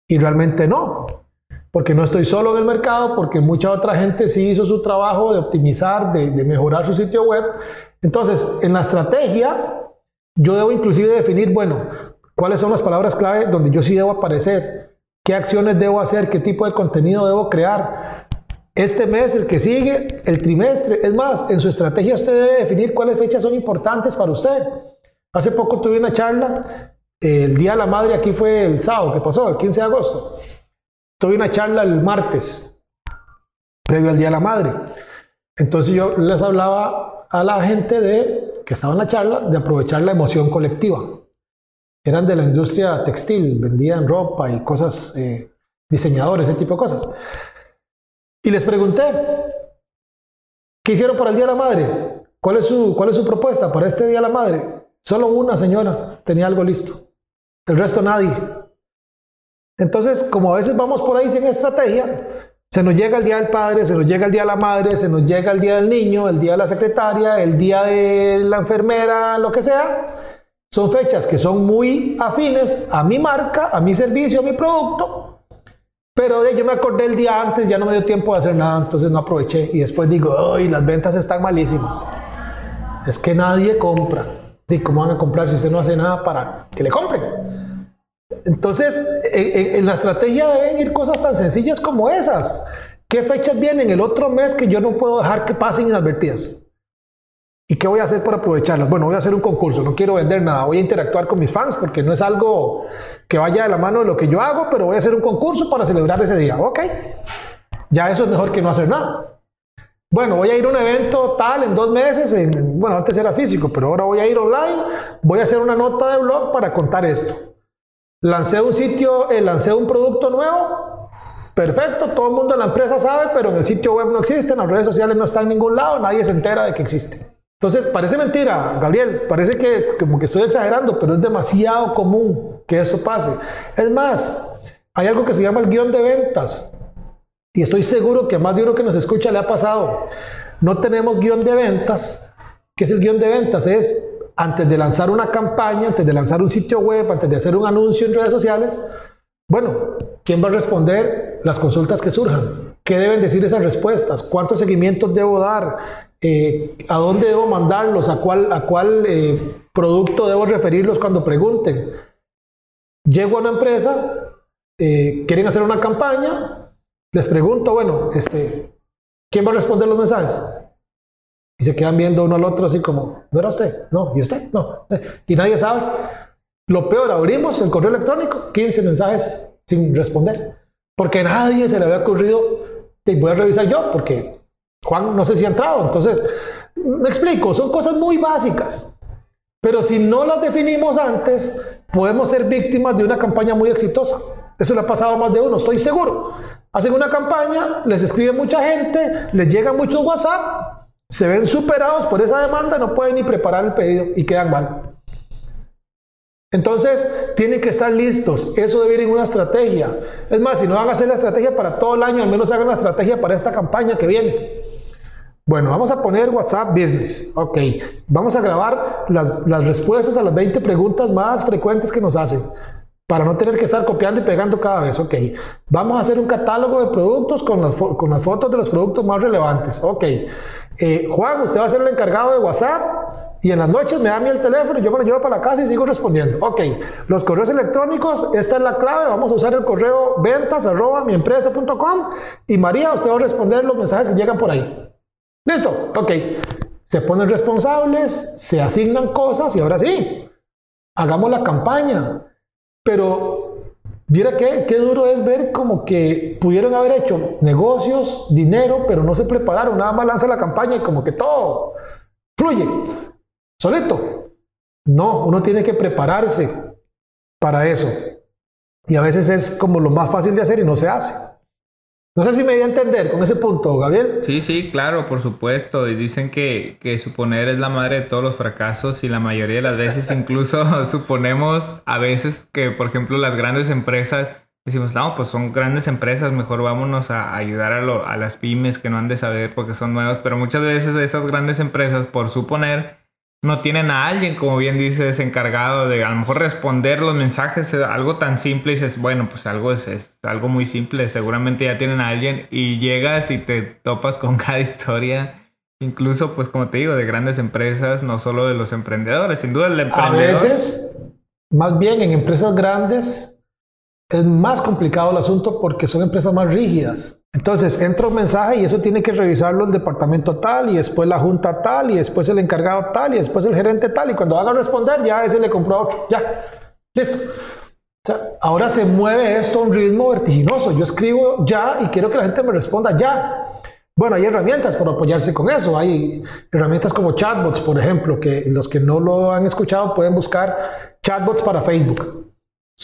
y realmente no porque no estoy solo en el mercado, porque mucha otra gente sí hizo su trabajo de optimizar, de, mejorar su sitio web. Entonces, en la estrategia, yo debo inclusive definir, bueno, cuáles son las palabras clave donde yo sí debo aparecer, qué acciones debo hacer, qué tipo de contenido debo crear. Este mes, el que sigue, el trimestre. Es más, en su estrategia usted debe definir cuáles fechas son importantes para usted. Hace poco tuve una charla, el Día de la Madre aquí fue el sábado que pasó, el 15 de agosto. Tuve una charla el martes, previo al Día de la Madre. Entonces yo les hablaba a la gente de, que estaba en la charla de aprovechar la emoción colectiva. Eran de la industria textil, vendían ropa y cosas, eh, diseñadores, ese tipo de cosas. Y les pregunté, ¿qué hicieron para el Día de la Madre? ¿Cuál es su, cuál es su propuesta para este Día de la Madre? Solo una señora tenía algo listo. El resto nadie. Entonces, como a veces vamos por ahí sin estrategia, se nos llega el día del padre, se nos llega el día de la madre, se nos llega el día del niño, el día de la secretaria, el día de la enfermera, lo que sea. Son fechas que son muy afines a mi marca, a mi servicio, a mi producto. Pero yo me acordé el día antes, ya no me dio tiempo de hacer nada, entonces no aproveché. Y después digo, ¡ay, las ventas están malísimas! Es que nadie compra. ¿Y cómo van a comprar si usted no hace nada para que le compren? Entonces, en, la estrategia deben ir cosas tan sencillas como esas. ¿Qué fechas vienen el otro mes que yo no puedo dejar que pasen inadvertidas? ¿Y qué voy a hacer para aprovecharlas? Bueno, voy a hacer un concurso, no quiero vender nada, voy a interactuar con mis fans porque no es algo que vaya de la mano de lo que yo hago, pero voy a hacer un concurso para celebrar ese día. Ok, ya eso es mejor que no hacer nada. Bueno, voy a ir a un evento tal en dos meses, bueno, antes era físico, pero ahora voy a ir online, voy a hacer una nota de blog para contar esto. Lancé un sitio, eh, lancé un producto nuevo, perfecto, todo el mundo en la empresa sabe, pero en el sitio web no existe, en las redes sociales no está en ningún lado, nadie se entera de que existe. Entonces, parece mentira, Gabriel, parece que como que estoy exagerando, pero es demasiado común que esto pase. Es más, hay algo que se llama el guion de ventas. Y estoy seguro que más de uno que nos escucha le ha pasado. No tenemos guion de ventas. ¿Qué es el guion de ventas? Es antes de lanzar una campaña, antes de lanzar un sitio web, antes de hacer un anuncio en redes sociales, bueno, ¿quién va a responder las consultas que surjan? ¿Qué deben decir esas respuestas? ¿Cuántos seguimientos debo dar? Eh, ¿A dónde debo mandarlos? ¿A cuál, eh, producto debo referirlos cuando pregunten? Llego a una empresa, eh, quieren hacer una campaña, les pregunto, bueno, este, ¿quién va a responder los mensajes? Y se quedan viendo uno al otro así como, ¿no era usted? No, ¿y usted? No. Y nadie sabe. Lo peor, abrimos el correo electrónico, 15 mensajes sin responder. Porque a nadie se le había ocurrido, te voy a revisar yo, porque Juan no sé si ha entrado. Entonces, me explico, son cosas muy básicas. Pero si no las definimos antes, podemos ser víctimas de una campaña muy exitosa. Eso le ha pasado a más de uno, estoy seguro. Hacen una campaña, les escribe mucha gente, les llega mucho WhatsApp, se ven superados por esa demanda, no pueden ni preparar el pedido y quedan mal. Entonces, tienen que estar listos. Eso debe ir en una estrategia. Es más, si no van a hacer la estrategia para todo el año, al menos hagan la estrategia para esta campaña que viene. Bueno, vamos a poner WhatsApp Business. Ok. Vamos a grabar las, respuestas a las 20 preguntas más frecuentes que nos hacen para no tener que estar copiando y pegando cada vez. Ok. Vamos a hacer un catálogo de productos con las, con las fotos de los productos más relevantes. Ok. Eh, Juan, usted va a ser el encargado de WhatsApp y en las noches me da a mí el teléfono y yo me lo llevo para la casa y sigo respondiendo. Ok. Los correos electrónicos, esta es la clave. Vamos a usar el correo ventas arroba miempresa.com y María, usted va a responder los mensajes que llegan por ahí. Listo, ok. Se ponen responsables, se asignan cosas y ahora sí, hagamos la campaña. Pero, mira qué, qué duro es ver como que pudieron haber hecho negocios, dinero, pero no se prepararon. Nada más lanza la campaña y como que todo fluye, solito. No, uno tiene que prepararse para eso. Y a veces es como lo más fácil de hacer y no se hace. No sé si me voy a entender con ese punto, Gabriel. Sí, sí, claro, por supuesto. Y dicen que, que, suponer es la madre de todos los fracasos y la mayoría de las veces incluso suponemos a veces que, por ejemplo, las grandes empresas, decimos, no, pues son grandes empresas, mejor vámonos a ayudar a, a las pymes que no han de saber porque son nuevas. Pero muchas veces esas grandes empresas, por suponer, no tienen a alguien, como bien dices, encargado de a lo mejor responder los mensajes, algo tan simple, y dices, bueno, pues algo es, algo muy simple, seguramente ya tienen a alguien y llegas y te topas con cada historia, incluso pues como te digo, de grandes empresas, no solo de los emprendedores, sin duda el emprendedor. A veces, más bien en empresas grandes, es más complicado el asunto porque son empresas más rígidas. Entonces entra un mensaje y eso tiene que revisarlo el departamento tal y después la junta tal y después el encargado tal y después el gerente tal y cuando haga responder ya ese le compró a otro. Ya, listo. ahora se mueve esto a un ritmo vertiginoso. Yo escribo ya y quiero que la gente me responda ya. Bueno, hay herramientas para apoyarse con eso. Hay herramientas como chatbots, por ejemplo, que los que no lo han escuchado pueden buscar chatbots para Facebook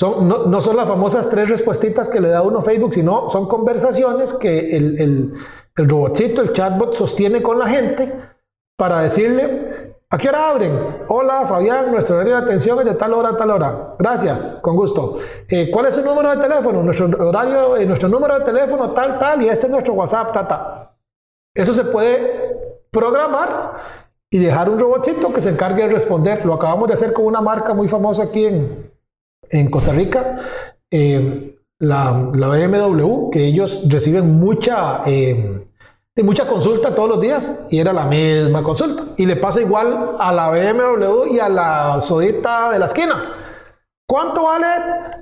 no, son las famosas tres respuestitas que le da uno a Facebook, sino son conversaciones que el, el, el robotcito, el chatbot, sostiene con la gente para decirle, ¿a qué hora abren? Hola, Fabián, nuestro horario de atención es de tal hora a tal hora. Gracias, con gusto. Eh, ¿Cuál es su número de teléfono? Nuestro horario, eh, nuestro número de teléfono, tal, tal, y este es nuestro WhatsApp, tal, tal. Eso se puede programar y dejar un robotcito que se encargue de responder. Lo acabamos de hacer con una marca muy famosa aquí en, en Costa Rica, eh, la, BMW, que ellos reciben mucha, eh, mucha consulta todos los días y era la misma consulta. Y le pasa igual a la BMW y a la sodita de la esquina. ¿Cuánto vale?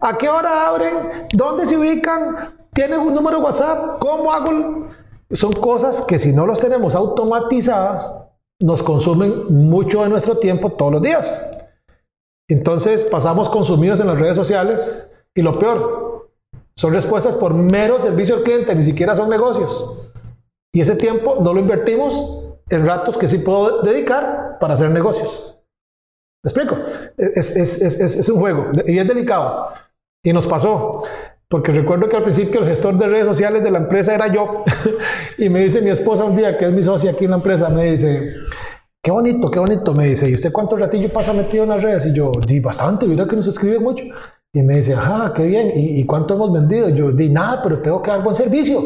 ¿A qué hora abren? ¿Dónde se ubican? ¿Tienen un número de WhatsApp? ¿Cómo hago? Son cosas que si no las tenemos automatizadas, nos consumen mucho de nuestro tiempo todos los días. Entonces pasamos consumidos en las redes sociales y lo peor, son respuestas por mero servicio al cliente, ni siquiera son negocios. Y ese tiempo no lo invertimos en ratos que sí puedo dedicar para hacer negocios. ¿Me explico? Es, es, es, es un juego y es delicado. Y nos pasó. Porque recuerdo que al principio el gestor de redes sociales de la empresa era yo. y me dice mi esposa un día, que es mi socia aquí en la empresa, me dice, Qué bonito, qué bonito, me dice. ¿Y usted cuánto ratillo pasa metido en las redes? Y yo, di bastante, mira que nos escribe mucho. Y me dice, ajá, qué bien. ¿Y, cuánto hemos vendido? yo, di nada, pero tengo que dar buen servicio.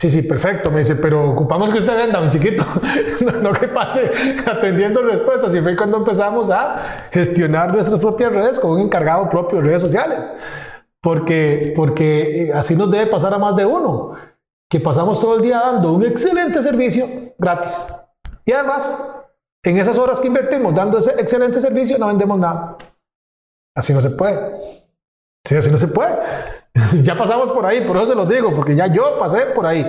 Sí, sí, perfecto. Me dice, pero ocupamos que usted venda, mi chiquito. no, que pase atendiendo respuestas. Y fue cuando empezamos a gestionar nuestras propias redes con un encargado propio de redes sociales. Porque, porque eh, así nos debe pasar a más de uno. Que pasamos todo el día dando un excelente servicio gratis. Y además, en esas horas que invertimos dando ese excelente servicio no vendemos nada. Así no se puede. Sí, así no se puede. ya pasamos por ahí, por eso se los digo, porque ya yo pasé por ahí.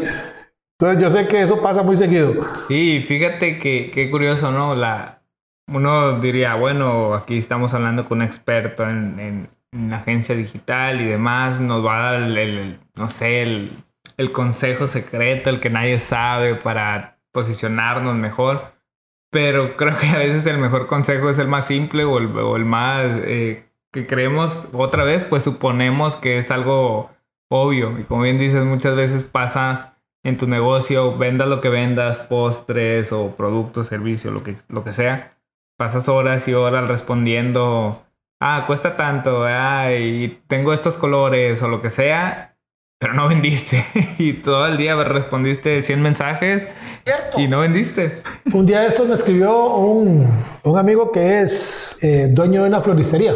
Entonces yo sé que eso pasa muy seguido. Sí, fíjate que qué curioso, ¿no? La, uno diría, bueno, aquí estamos hablando con un experto en, en, la agencia digital y demás, nos va a dar el, no sé, el, el consejo secreto, el que nadie sabe para posicionarnos mejor. Pero creo que a veces el mejor consejo es el más simple o el, más eh, que creemos otra vez, pues suponemos que es algo obvio. Y como bien dices, muchas veces pasa en tu negocio, vendas lo que vendas, postres o productos, servicios, lo que, lo que sea. Pasas horas y horas respondiendo, ah, cuesta tanto, ah, y tengo estos colores o lo que sea, pero no vendiste. y todo el día respondiste 100 mensajes y no vendiste. Un día esto me escribió un, un amigo que es eh, dueño de una floristería.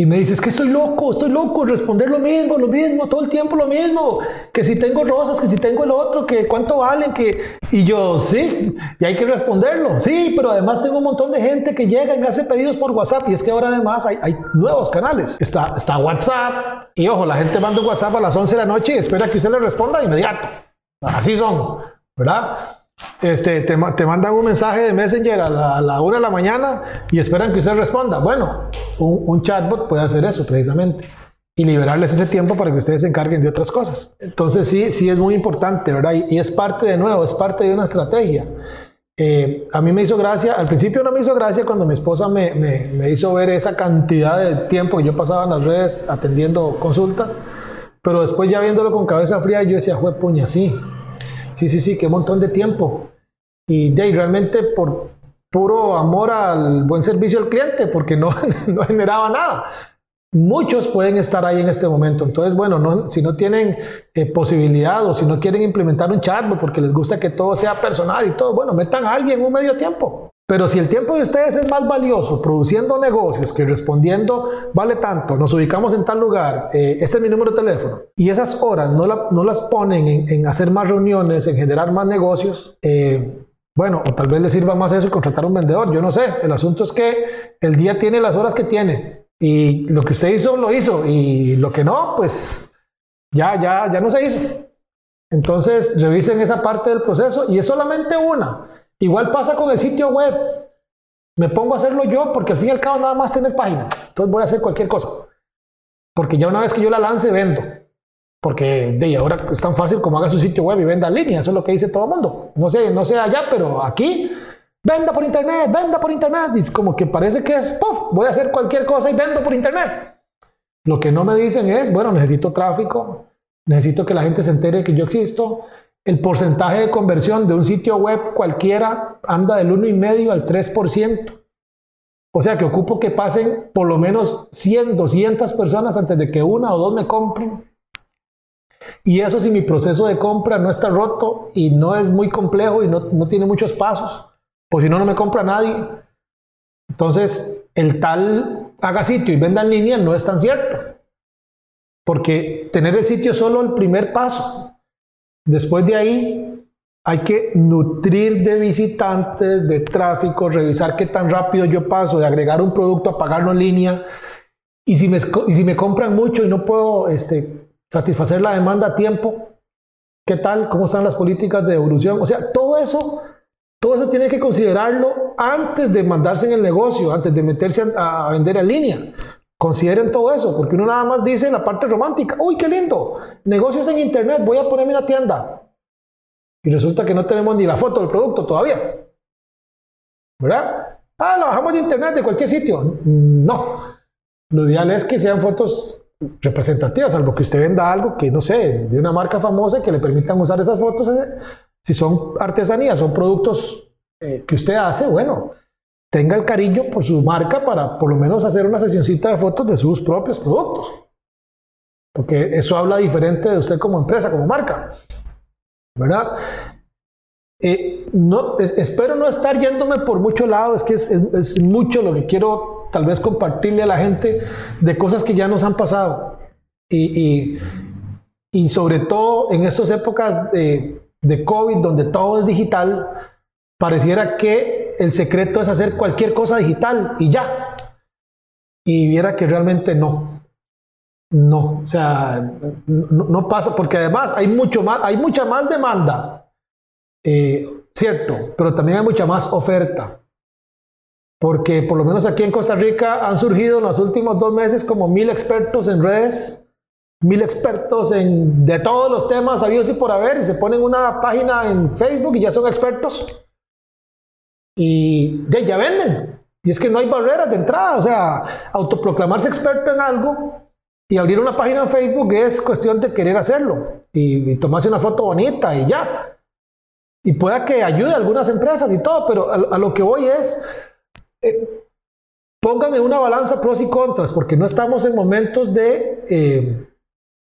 Y me dice, es que estoy loco, estoy loco, responder lo mismo, lo mismo, todo el tiempo lo mismo, que si tengo rosas, que si tengo el otro, que cuánto valen, que... Y yo, sí, y hay que responderlo, sí, pero además tengo un montón de gente que llega y me hace pedidos por WhatsApp, y es que ahora además hay, hay nuevos canales. Está, está WhatsApp, y ojo, la gente manda un WhatsApp a las 11 de la noche y espera que usted le responda inmediato. Así son, ¿verdad? Este, te, mandan un mensaje de Messenger a la, a 1 de la mañana y esperan que usted responda. Bueno, un, chatbot puede hacer eso precisamente y liberarles ese tiempo para que ustedes se encarguen de otras cosas. Entonces sí, sí es muy importante, ¿verdad? Y, es parte de nuevo, es parte de una estrategia. Eh, a mí me hizo gracia, al principio no me hizo gracia cuando mi esposa me, me, hizo ver esa cantidad de tiempo que yo pasaba en las redes atendiendo consultas, pero después ya viéndolo con cabeza fría yo decía, fue puña, sí, Sí, sí, sí, qué montón de tiempo. Y de ahí, realmente por puro amor al buen servicio al cliente, porque no, no generaba nada. Muchos pueden estar ahí en este momento. Entonces, bueno, no, si no tienen eh, posibilidad o si no quieren implementar un chatbot porque les gusta que todo sea personal y todo, bueno, metan a alguien un medio tiempo. Pero si el tiempo de ustedes es más valioso produciendo negocios que respondiendo, vale tanto, nos ubicamos en tal lugar, eh, este es mi número de teléfono, y esas horas no, no las ponen en, hacer más reuniones, en generar más negocios, eh, bueno, o tal vez les sirva más eso y contratar un vendedor, yo no sé. El asunto es que el día tiene las horas que tiene, y lo que usted hizo, lo hizo, y lo que no, pues ya, ya, ya no se hizo. Entonces, revisen esa parte del proceso y es solamente una. Igual pasa con el sitio web. Me pongo a hacerlo yo porque al fin y al cabo nada más tener página. Entonces voy a hacer cualquier cosa. Porque ya una vez que yo la lance, vendo. Porque de ahora es tan fácil como haga su sitio web y venda en línea. Eso es lo que dice todo el mundo. No sé, no sé allá, pero aquí venda por internet, venda por internet. Y como que parece que es, puff, voy a hacer cualquier cosa y vendo por internet. Lo que no me dicen es, bueno, necesito tráfico, necesito que la gente se entere que yo existo, el porcentaje de conversión de un sitio web cualquiera anda del 1,5 al 3%. O sea que ocupo que pasen por lo menos 100, 200 personas antes de que una o dos me compren. Y eso si mi proceso de compra no está roto y no es muy complejo y no, no tiene muchos pasos, pues si no, no me compra nadie. Entonces, el tal haga sitio y venda en línea no es tan cierto. Porque tener el sitio solo el primer paso. Después de ahí, hay que nutrir de visitantes, de tráfico, revisar qué tan rápido yo paso de agregar un producto a pagarlo en línea. Y si me, y si me compran mucho y no puedo este, satisfacer la demanda a tiempo, ¿qué tal? ¿Cómo están las políticas de evolución? O sea, todo eso, todo eso tiene que considerarlo antes de mandarse en el negocio, antes de meterse a, a vender en línea. Consideren todo eso, porque uno nada más dice la parte romántica, uy, qué lindo, negocios en internet, voy a ponerme una tienda. Y resulta que no tenemos ni la foto del producto todavía. ¿Verdad? Ah, lo bajamos de internet, de cualquier sitio. No. Lo ideal es que sean fotos representativas, salvo que usted venda algo que, no sé, de una marca famosa que le permitan usar esas fotos. Eh, si son artesanías, son productos eh, que usted hace, bueno, tenga el cariño por su marca para por lo menos hacer una sesioncita de fotos de sus propios productos. Porque eso habla diferente de usted como empresa, como marca. ¿Verdad? Eh, no, espero no estar yéndome por mucho lado, es que es, mucho lo que quiero tal vez compartirle a la gente de cosas que ya nos han pasado. Y, y, sobre todo en estas épocas de, de COVID, donde todo es digital, pareciera que el secreto es hacer cualquier cosa digital y ya. Y viera que realmente no. No, o sea, no, pasa, porque además hay, mucho más, hay mucha más demanda, eh, cierto, pero también hay mucha más oferta. Porque por lo menos aquí en Costa Rica han surgido en los últimos dos meses como mil expertos en redes, mil expertos en de todos los temas habidos y por haber, y se ponen una página en Facebook y ya son expertos y ya venden. Y es que no hay barreras de entrada, o sea, autoproclamarse experto en algo y abrir una página en Facebook es cuestión de querer hacerlo y, tomarse una foto bonita y ya. Y pueda que ayude a algunas empresas y todo, pero a, lo que voy es, eh, pongan en una balanza pros y contras, porque no estamos en momentos de eh,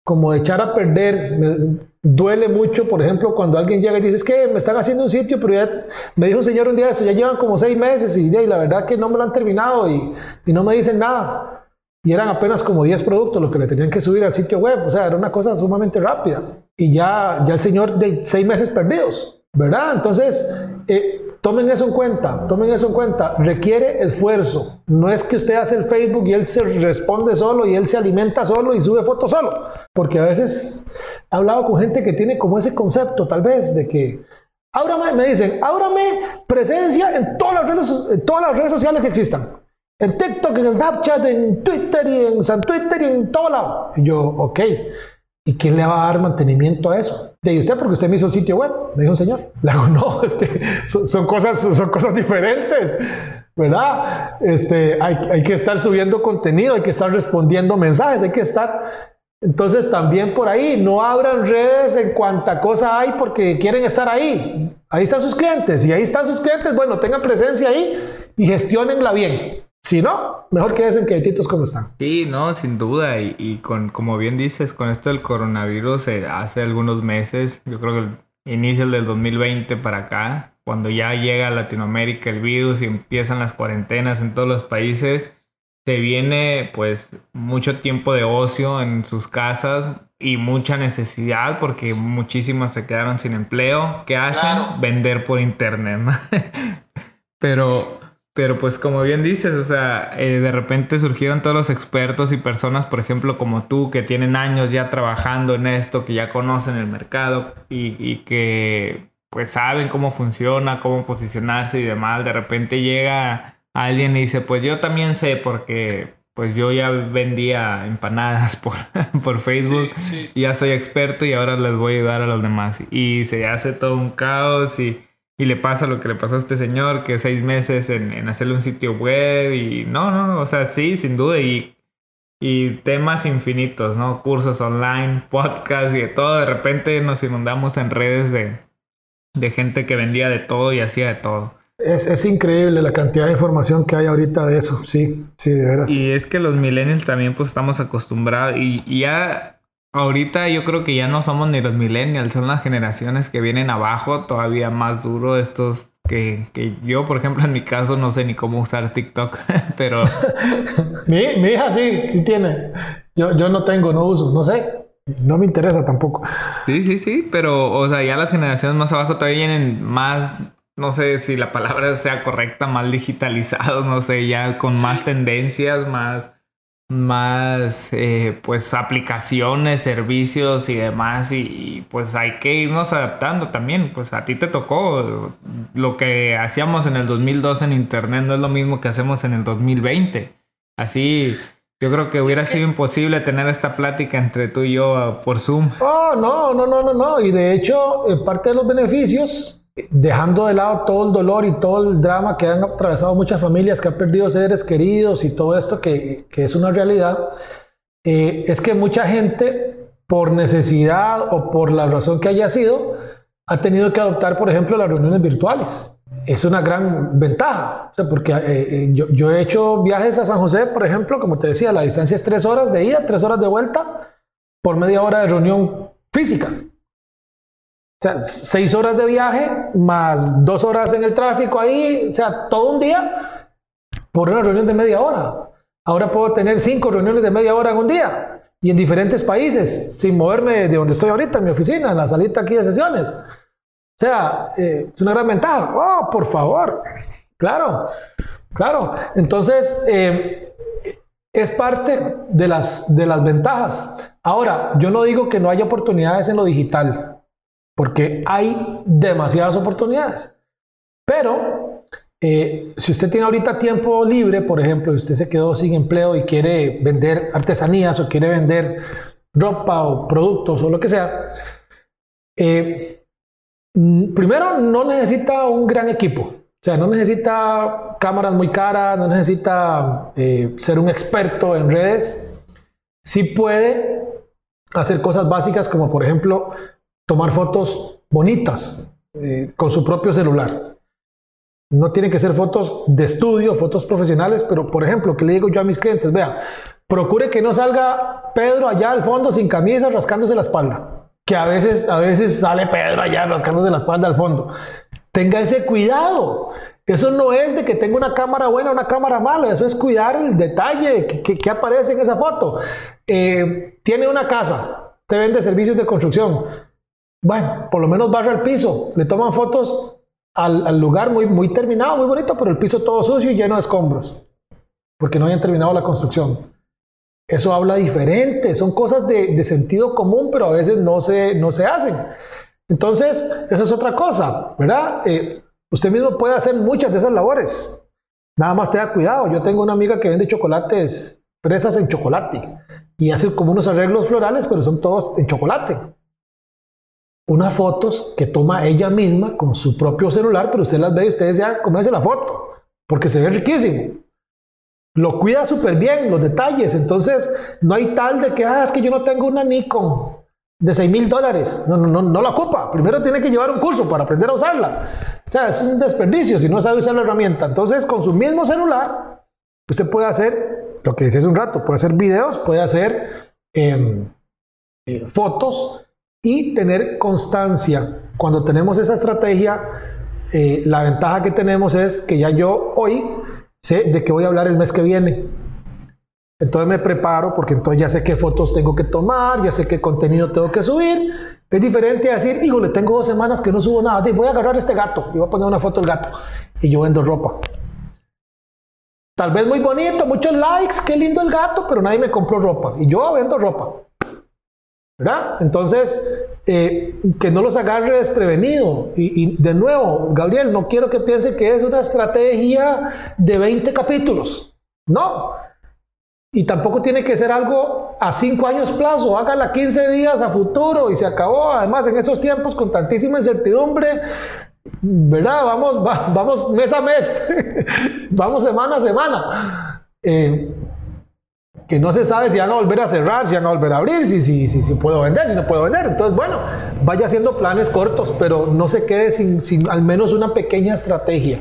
como de echar a perder. Duele mucho, por ejemplo, cuando alguien llega y dice, es que me están haciendo un sitio, pero ya me dijo un señor un día eso, ya llevan como seis meses y, y la verdad que no me lo han terminado y, y no me dicen nada. Y eran apenas como 10 productos los que le tenían que subir al sitio web, o sea, era una cosa sumamente rápida. Y ya, ya el señor de seis meses perdidos, ¿verdad? Entonces, eh, Tomen eso en cuenta, tomen eso en cuenta. Requiere esfuerzo. No es que usted hace el Facebook y él se responde solo y él se alimenta solo y sube fotos solo. Porque a veces hablado con gente que tiene como ese concepto, tal vez, de que ábrame, me dicen, ábrame presencia en todas las redes, sociales que existan. En TikTok, en Snapchat, en Twitter y en San Twitter y en todo lado. Y yo, ok. ¿Y quién le va a dar mantenimiento a eso? De usted, porque usted me hizo el sitio web, me dijo un señor. Le digo, no, es que son, cosas, son cosas diferentes, ¿verdad? Este, hay, que estar subiendo contenido, hay que estar respondiendo mensajes, hay que estar. Entonces, también por ahí, no abran redes en cuanta cosa hay porque quieren estar ahí. Ahí están sus clientes, y ahí están sus clientes, bueno, tengan presencia ahí y gestionenla bien. Si no, mejor que en quietitos como están. Sí, no, sin duda. Y, con, como bien dices, con esto del coronavirus, eh, hace algunos meses, yo creo que el inicio del 2020 para acá, cuando ya llega a Latinoamérica el virus y empiezan las cuarentenas en todos los países, se viene pues mucho tiempo de ocio en sus casas y mucha necesidad porque muchísimas se quedaron sin empleo. ¿Qué hacen? Vender por internet. Pero pero pues como bien dices, o sea, eh, de repente surgieron todos los expertos y personas, por ejemplo, como tú, que tienen años ya trabajando en esto, que ya conocen el mercado y, que pues saben cómo funciona, cómo posicionarse y demás. De repente llega alguien dice, pues yo también sé porque pues yo ya vendía empanadas por, por Facebook y ya soy experto y ahora les voy a ayudar a los demás. Y se hace todo un caos y y le pasa lo que le pasó a este señor, que seis meses en, hacerle un sitio web y no, no, o sea, sí, sin duda, y, y temas infinitos, ¿no? Cursos online, podcasts y de todo, de repente nos inundamos en redes de, de gente que vendía de todo y hacía de todo. Es, es, increíble la cantidad de información que hay ahorita de eso, sí, sí, de veras. Y es que los millennials también pues estamos acostumbrados y, y ya Ahorita yo creo que ya no somos ni los millennials, son las generaciones que vienen abajo, todavía más duro, estos que, que yo, por ejemplo, en mi caso no sé ni cómo usar TikTok, pero... mi, mi, hija sí, sí tiene. Yo, yo no tengo, no uso, no sé. No me interesa tampoco. Sí, sí, sí, pero, o sea, ya las generaciones más abajo todavía vienen más, no sé si la palabra sea correcta, más digitalizados, no sé, ya con más tendencias, más más eh, pues aplicaciones, servicios y demás y, pues hay que irnos adaptando también, pues a ti te tocó lo que hacíamos en el 2002 en internet no es lo mismo que hacemos en el 2020. Así yo creo que hubiera sido imposible tener esta plática entre tú y yo uh, por Zoom. Oh, no, no, no, no, no. Y de hecho, eh, parte de los beneficios dejando de lado todo el dolor y todo el drama que han atravesado muchas familias que han perdido seres queridos y todo esto que, que es una realidad, eh, es que mucha gente, por necesidad o por la razón que haya sido, ha tenido que adoptar, por ejemplo, las reuniones virtuales. Es una gran ventaja, porque eh, eh, yo, yo, he hecho viajes a San José, por ejemplo, como te decía, la distancia es tres horas de ida, tres horas de vuelta, por media hora de reunión física. O sea, seis horas de viaje más dos horas en el tráfico ahí, o sea, todo un día por una reunión de media hora. Ahora puedo tener cinco reuniones de media hora en un día y en diferentes países, sin moverme de donde estoy ahorita, en mi oficina, en la salita aquí de sesiones. O sea, eh, es una gran ventaja. Oh, por favor. Claro, claro. Entonces, eh, es parte de las, de las ventajas. Ahora, yo no digo que no haya oportunidades en lo digital porque hay demasiadas oportunidades. Pero eh, si usted tiene ahorita tiempo libre, por ejemplo, y usted se quedó sin empleo y quiere vender artesanías o quiere vender ropa o productos o lo que sea, eh, primero no necesita un gran equipo. O sea, no necesita cámaras muy caras, no necesita eh, ser un experto en redes. Sí puede hacer cosas básicas como, por ejemplo, tomar fotos bonitas eh, con su propio celular. No tienen que ser fotos de estudio, fotos profesionales, pero por ejemplo, que le digo yo a mis clientes, vea, procure que no salga Pedro allá al fondo sin camisa rascándose la espalda. Que a veces, a veces sale Pedro allá rascándose la espalda al fondo. Tenga ese cuidado. Eso no es de que tenga una cámara buena o una cámara mala, eso es cuidar el detalle que, aparece en esa foto. Eh, tiene una casa, te vende servicios de construcción. Bueno, por lo menos barra el piso, le toman fotos al, lugar muy, muy terminado, muy bonito, pero el piso todo sucio y lleno de escombros, porque no hayan terminado la construcción. Eso habla diferente, son cosas de, sentido común, pero a veces no se, no se hacen. Entonces, eso es otra cosa, ¿verdad? Eh, usted mismo puede hacer muchas de esas labores. Nada más tenga cuidado. Yo tengo una amiga que vende chocolates, fresas en chocolate, y hace como unos arreglos florales, pero son todos en chocolate. Unas fotos que toma ella misma con su propio celular, pero usted las ve y ustedes ya comienza la foto, porque se ve riquísimo. Lo cuida súper bien, los detalles. Entonces, no hay tal de que, ah, es que yo no tengo una Nikon de 6 mil dólares. No, no, no, no la ocupa. Primero tiene que llevar un curso para aprender a usarla. O sea, es un desperdicio si no sabe usar la herramienta. Entonces, con su mismo celular, usted puede hacer lo que decía hace un rato, puede hacer videos, puede hacer em, eh, fotos y tener constancia. Cuando tenemos esa estrategia, eh, la ventaja que tenemos es que ya yo hoy sé de qué voy a hablar el mes que viene. Entonces me preparo porque entonces ya sé qué fotos tengo que tomar, ya sé qué contenido tengo que subir. Es diferente a decir, híjole, tengo dos semanas que no subo nada, voy a agarrar este gato y voy a poner una foto del gato y yo vendo ropa. Tal vez muy bonito, muchos likes, qué lindo el gato, pero nadie me compró ropa y yo vendo ropa. ¿Verdad? Entonces, eh, que no los agarre desprevenido. Y, de nuevo, Gabriel, no quiero que piense que es una estrategia de 20 capítulos. No. Y tampoco tiene que ser algo a 5 años plazo, hágala 15 días a futuro y se acabó. Además, en esos tiempos con tantísima incertidumbre, ¿verdad? Vamos, vamos mes a mes, vamos semana a semana. Eh, que no se sabe si van a volver a cerrar, si van a volver a abrir, si, si, si, si puedo vender, si no puedo vender. Entonces, bueno, vaya haciendo planes cortos, pero no se quede sin, sin al menos una pequeña estrategia,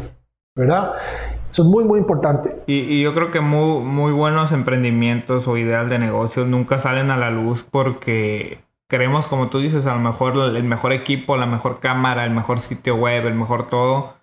¿verdad? Eso es muy, muy importante. Y, yo creo que muy, muy buenos emprendimientos o ideas de negocios nunca salen a la luz porque queremos, como tú dices, a lo mejor el mejor equipo, la mejor cámara, el mejor sitio web, el mejor todo.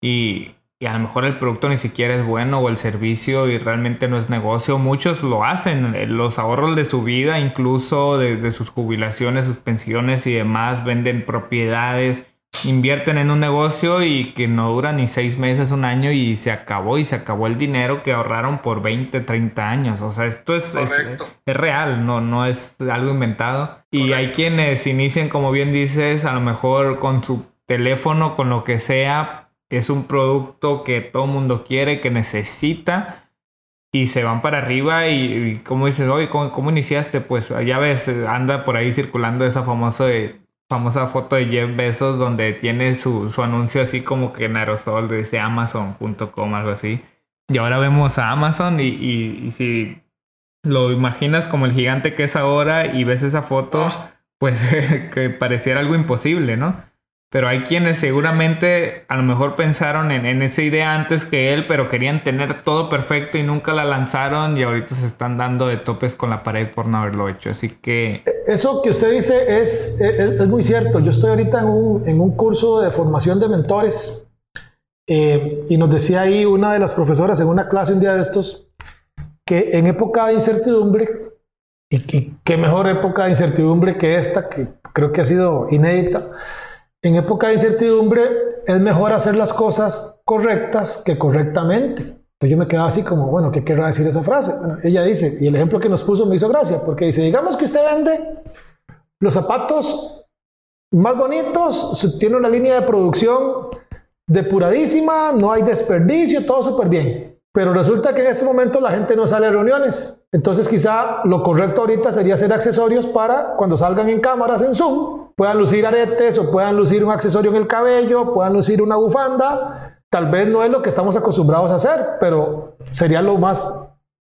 Y y a lo mejor el producto ni siquiera es bueno o el servicio y realmente no es negocio. Muchos lo hacen, eh, los ahorros de su vida, incluso de, sus jubilaciones, sus pensiones y demás, venden propiedades, invierten en un negocio y que no dura ni seis meses, un año y se acabó y se acabó el dinero que ahorraron por 20, 30 años. O sea, esto es, es, real, no, no es algo inventado. Y hay quienes inician, como bien dices, a lo mejor con su teléfono, con lo que sea, es un producto que todo mundo quiere, que necesita, y se van para arriba y, como dices, oye, ¿cómo, iniciaste? Pues ya ves, anda por ahí circulando esa famosa, famosa foto de Jeff Bezos donde tiene su, anuncio así como que en aerosol, dice amazon.com, algo así. Y ahora vemos a Amazon y, y, si lo imaginas como el gigante que es ahora y ves esa foto, ah. pues que pareciera algo imposible, ¿no? Pero hay quienes seguramente a lo mejor pensaron en, esa idea antes que él, pero querían tener todo perfecto y nunca la lanzaron y ahorita se están dando de topes con la pared por no haberlo hecho. Así que... Eso que usted dice es, es, muy cierto. Yo estoy ahorita en un, en un curso de formación de mentores eh, y nos decía ahí una de las profesoras en una clase un día de estos que en época de incertidumbre, y, y qué mejor época de incertidumbre que esta, que creo que ha sido inédita, en época de incertidumbre es mejor hacer las cosas correctas que correctamente. Entonces yo me quedaba así como, bueno, ¿qué querrá decir esa frase? ella dice, y el ejemplo que nos puso me hizo gracia, porque dice, digamos que usted vende los zapatos más bonitos, tiene una línea de producción depuradísima, no hay desperdicio, todo súper bien. Pero resulta que en este momento la gente no sale a reuniones. Entonces quizá lo correcto ahorita sería hacer accesorios para cuando salgan en cámaras en Zoom, puedan lucir aretes o puedan lucir un accesorio en el cabello, puedan lucir una bufanda Tal vez no es lo que estamos acostumbrados a hacer, pero sería lo más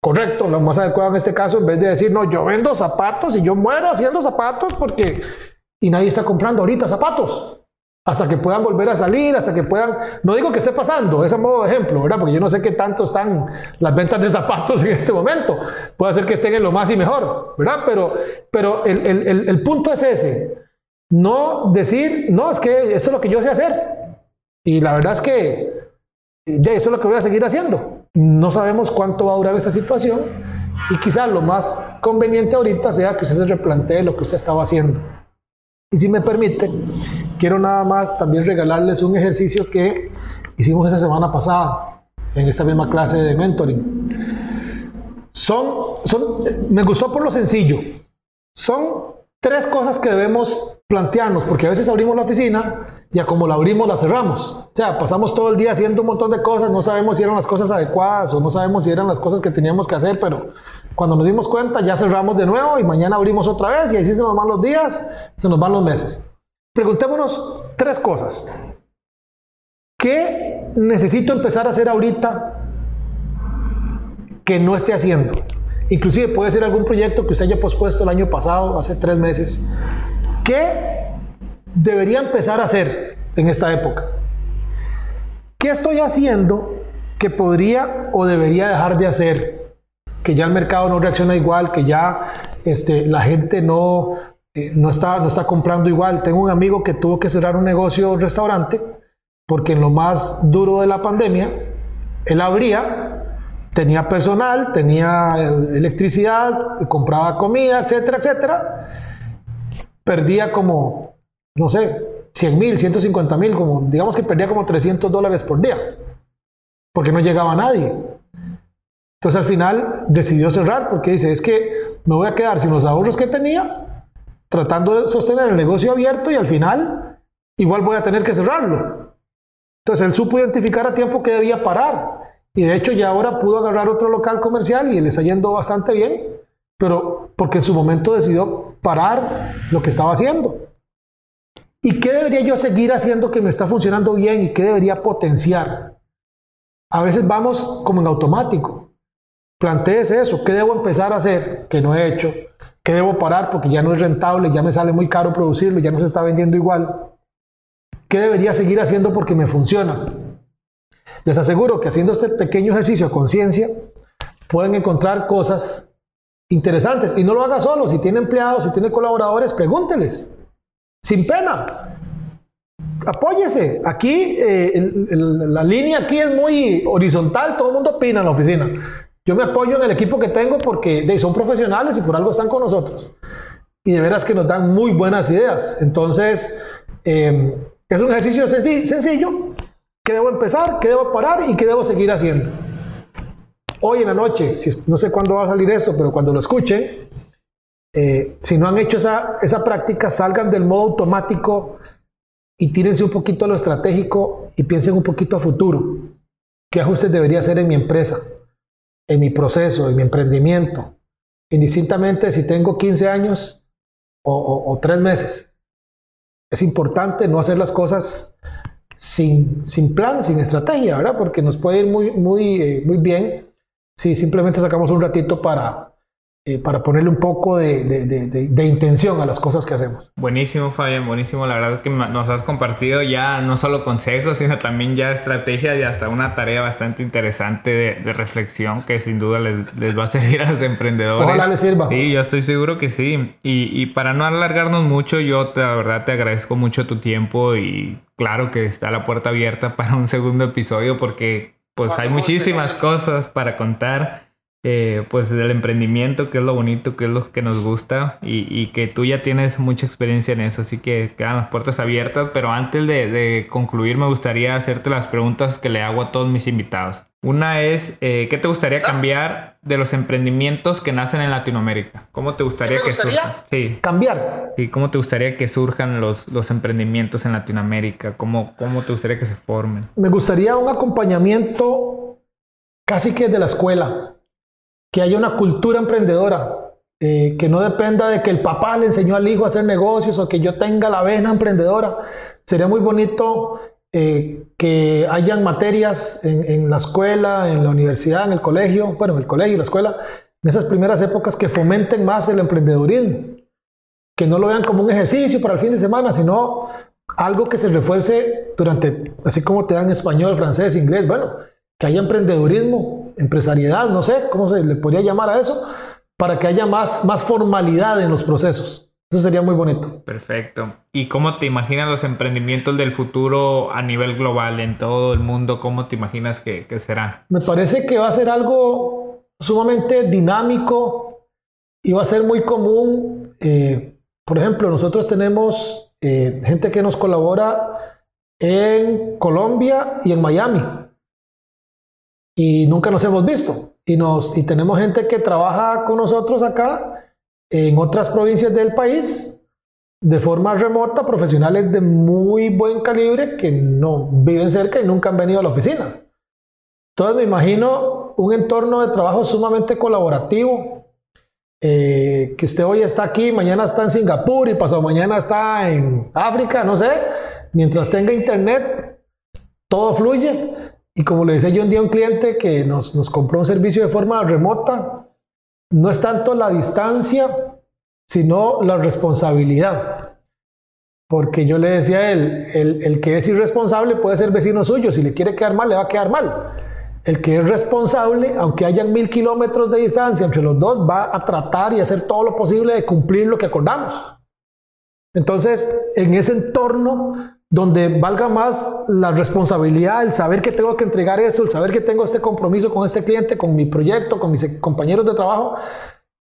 correcto, lo más adecuado en este caso, en vez de decir, no, yo vendo zapatos y yo muero haciendo zapatos porque... Y nadie está comprando ahorita zapatos. Hasta que puedan volver a salir, hasta que puedan... No digo que esté pasando, es a modo de ejemplo, ¿verdad? Porque yo no sé qué tanto están las ventas de zapatos en este momento. Puede ser que estén en lo más y mejor, ¿verdad? Pero, pero el, el, el punto es ese. No decir, no, es que esto es lo que yo sé hacer. Y la verdad es que ya eso es lo que voy a seguir haciendo. No sabemos cuánto va a durar esta situación y quizás lo más conveniente ahorita sea que usted se replantee lo que usted estaba haciendo. Y si me permite, quiero nada más también regalarles un ejercicio que hicimos esa semana pasada en esta misma clase de mentoring. Son, son, me gustó por lo sencillo. Son tres cosas que debemos plantearnos, porque a veces abrimos la oficina y a como la abrimos la cerramos. O sea, pasamos todo el día haciendo un montón de cosas, no sabemos si eran las cosas adecuadas o no sabemos si eran las cosas que teníamos que hacer, pero cuando nos dimos cuenta ya cerramos de nuevo y mañana abrimos otra vez y así se nos van los días, se nos van los meses. Preguntémonos tres cosas. ¿Qué necesito empezar a hacer ahorita que no esté haciendo? Inclusive puede ser algún proyecto que usted haya pospuesto el año pasado, hace tres meses. ¿Qué debería empezar a hacer en esta época? ¿Qué estoy haciendo que podría o debería dejar de hacer? Que ya el mercado no reacciona igual, que ya este, la gente no, eh, no, está, no está comprando igual. Tengo un amigo que tuvo que cerrar un negocio, un restaurante, porque en lo más duro de la pandemia, él abría tenía personal, tenía electricidad, compraba comida, etcétera, etcétera. Perdía como, no sé, 100 mil, 150 mil, como, digamos que perdía como 300 dólares por día, porque no llegaba nadie. Entonces al final decidió cerrar porque dice, es que me voy a quedar sin los ahorros que tenía, tratando de sostener el negocio abierto y al final igual voy a tener que cerrarlo. Entonces él supo identificar a tiempo que debía parar y de hecho ya ahora pudo agarrar otro local comercial y le está yendo bastante bien, pero porque en su momento decidió parar lo que estaba haciendo. ¿Y qué debería yo seguir haciendo que me está funcionando bien y qué debería potenciar? A veces vamos como en automático. Plantees eso, ¿qué debo empezar a hacer que no he hecho? ¿Qué debo parar porque ya no es rentable, ya me sale muy caro producirlo, ya no se está vendiendo igual? ¿Qué debería seguir haciendo porque me funciona? Les aseguro que haciendo este pequeño ejercicio a conciencia, pueden encontrar cosas interesantes. Y no lo haga solo. Si tiene empleados, si tiene colaboradores, pregúnteles. Sin pena. Apóyese. Aquí, eh, la línea aquí es muy horizontal. Todo el mundo opina en la oficina. Yo me apoyo en el equipo que tengo porque son profesionales y por algo están con nosotros. Y de veras que nos dan muy buenas ideas. Entonces, eh, es un ejercicio sencillo ¿Qué debo empezar? ¿Qué debo parar? ¿Y qué debo seguir haciendo? Hoy en la noche, no sé cuándo va a salir esto, pero cuando lo escuchen, eh, si no han hecho esa, esa práctica, salgan del modo automático y tírense un poquito a lo estratégico y piensen un poquito a futuro. ¿Qué ajustes debería hacer en mi empresa, en mi proceso, en mi emprendimiento? Indistintamente si tengo 15 años o, o, o 3 meses. Es importante no hacer las cosas sin, sin plan, sin estrategia, ¿verdad? Porque nos puede ir muy, muy, eh, muy bien si simplemente sacamos un ratito para, eh, para ponerle un poco de, de, de, intención a las cosas que hacemos. Buenísimo, Fabián, buenísimo. La verdad es que nos has compartido ya no solo consejos, sino también ya estrategias y hasta una tarea bastante interesante de, reflexión que sin duda les, les, va a servir a los emprendedores. Ojalá les sirva. Sí, yo estoy seguro que sí. Y, y para no alargarnos mucho, yo la verdad te agradezco mucho tu tiempo y claro que está la puerta abierta para un segundo episodio porque pues hay muchísimas cosas para contar. Eh, pues del emprendimiento, que es lo bonito, que es lo que nos gusta y, que tú ya tienes mucha experiencia en eso, así que quedan las puertas abiertas, pero antes de, concluir me gustaría hacerte las preguntas que le hago a todos mis invitados. Una es, eh, ¿qué te gustaría cambiar de los emprendimientos que nacen en Latinoamérica? ¿Cómo te gustaría, que surjan? Sí. Cambiar. Sí, ¿cómo te gustaría que surjan los, los emprendimientos en Latinoamérica? ¿Cómo, ¿Cómo te gustaría que se formen? Me gustaría un acompañamiento casi que de la escuela que haya una cultura emprendedora, eh, que no dependa de que el papá le enseñó al hijo a hacer negocios o que yo tenga la vena emprendedora. Sería muy bonito eh, que hayan materias en, la escuela, en la universidad, en el colegio, bueno, en el colegio, la escuela, en esas primeras épocas que fomenten más el emprendedurismo, que no lo vean como un ejercicio para el fin de semana, sino algo que se refuerce durante, así como te dan español, francés, inglés, bueno, que haya emprendedurismo, empresariedad, no sé cómo se le podría llamar a eso, para que haya más, más formalidad en los procesos. Eso sería muy bonito. Perfecto. ¿Y cómo te imaginas los emprendimientos del futuro a nivel global en todo el mundo? ¿Cómo te imaginas que, que serán? Me parece que va a ser algo sumamente dinámico y va a ser muy común. Eh, por ejemplo, nosotros tenemos eh, gente que nos colabora en Colombia y en Miami. Y nunca nos hemos visto. Y, nos, y tenemos gente que trabaja con nosotros acá en otras provincias del país de forma remota, profesionales de muy buen calibre que no viven cerca y nunca han venido a la oficina. Entonces me imagino un entorno de trabajo sumamente colaborativo, eh, que usted hoy está aquí, mañana está en Singapur y pasado mañana está en África, no sé, mientras tenga internet, todo fluye. Y como le decía yo un día a un cliente que nos, nos compró un servicio de forma remota, no es tanto la distancia, sino la responsabilidad. Porque yo le decía a él, el, que es irresponsable puede ser vecino suyo, si le quiere quedar mal, le va a quedar mal. El que es responsable, aunque hayan mil kilómetros de distancia entre los dos, va a tratar y hacer todo lo posible de cumplir lo que acordamos. Entonces, en ese entorno donde valga más la responsabilidad, el saber que tengo que entregar esto, el saber que tengo este compromiso con este cliente, con mi proyecto, con mis compañeros de trabajo.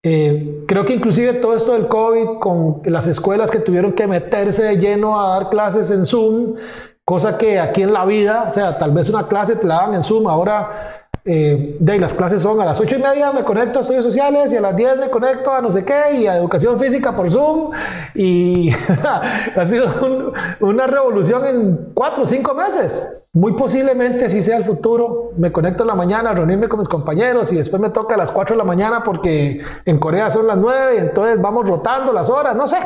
Eh, creo que inclusive todo esto del COVID, con las escuelas que tuvieron que meterse de lleno a dar clases en Zoom, cosa que aquí en la vida, o sea, tal vez una clase te la dan en Zoom, ahora eh, de las clases son a las 8 y media me conecto a estudios sociales y a las 10 me conecto a no sé qué y a educación física por Zoom y ha sido una revolución en 4 o 5 meses. Muy posiblemente si sea el futuro. Me conecto en la mañana a reunirme con mis compañeros y después me toca a las 4 de la mañana porque en Corea son las 9 y entonces vamos rotando las horas, no sé.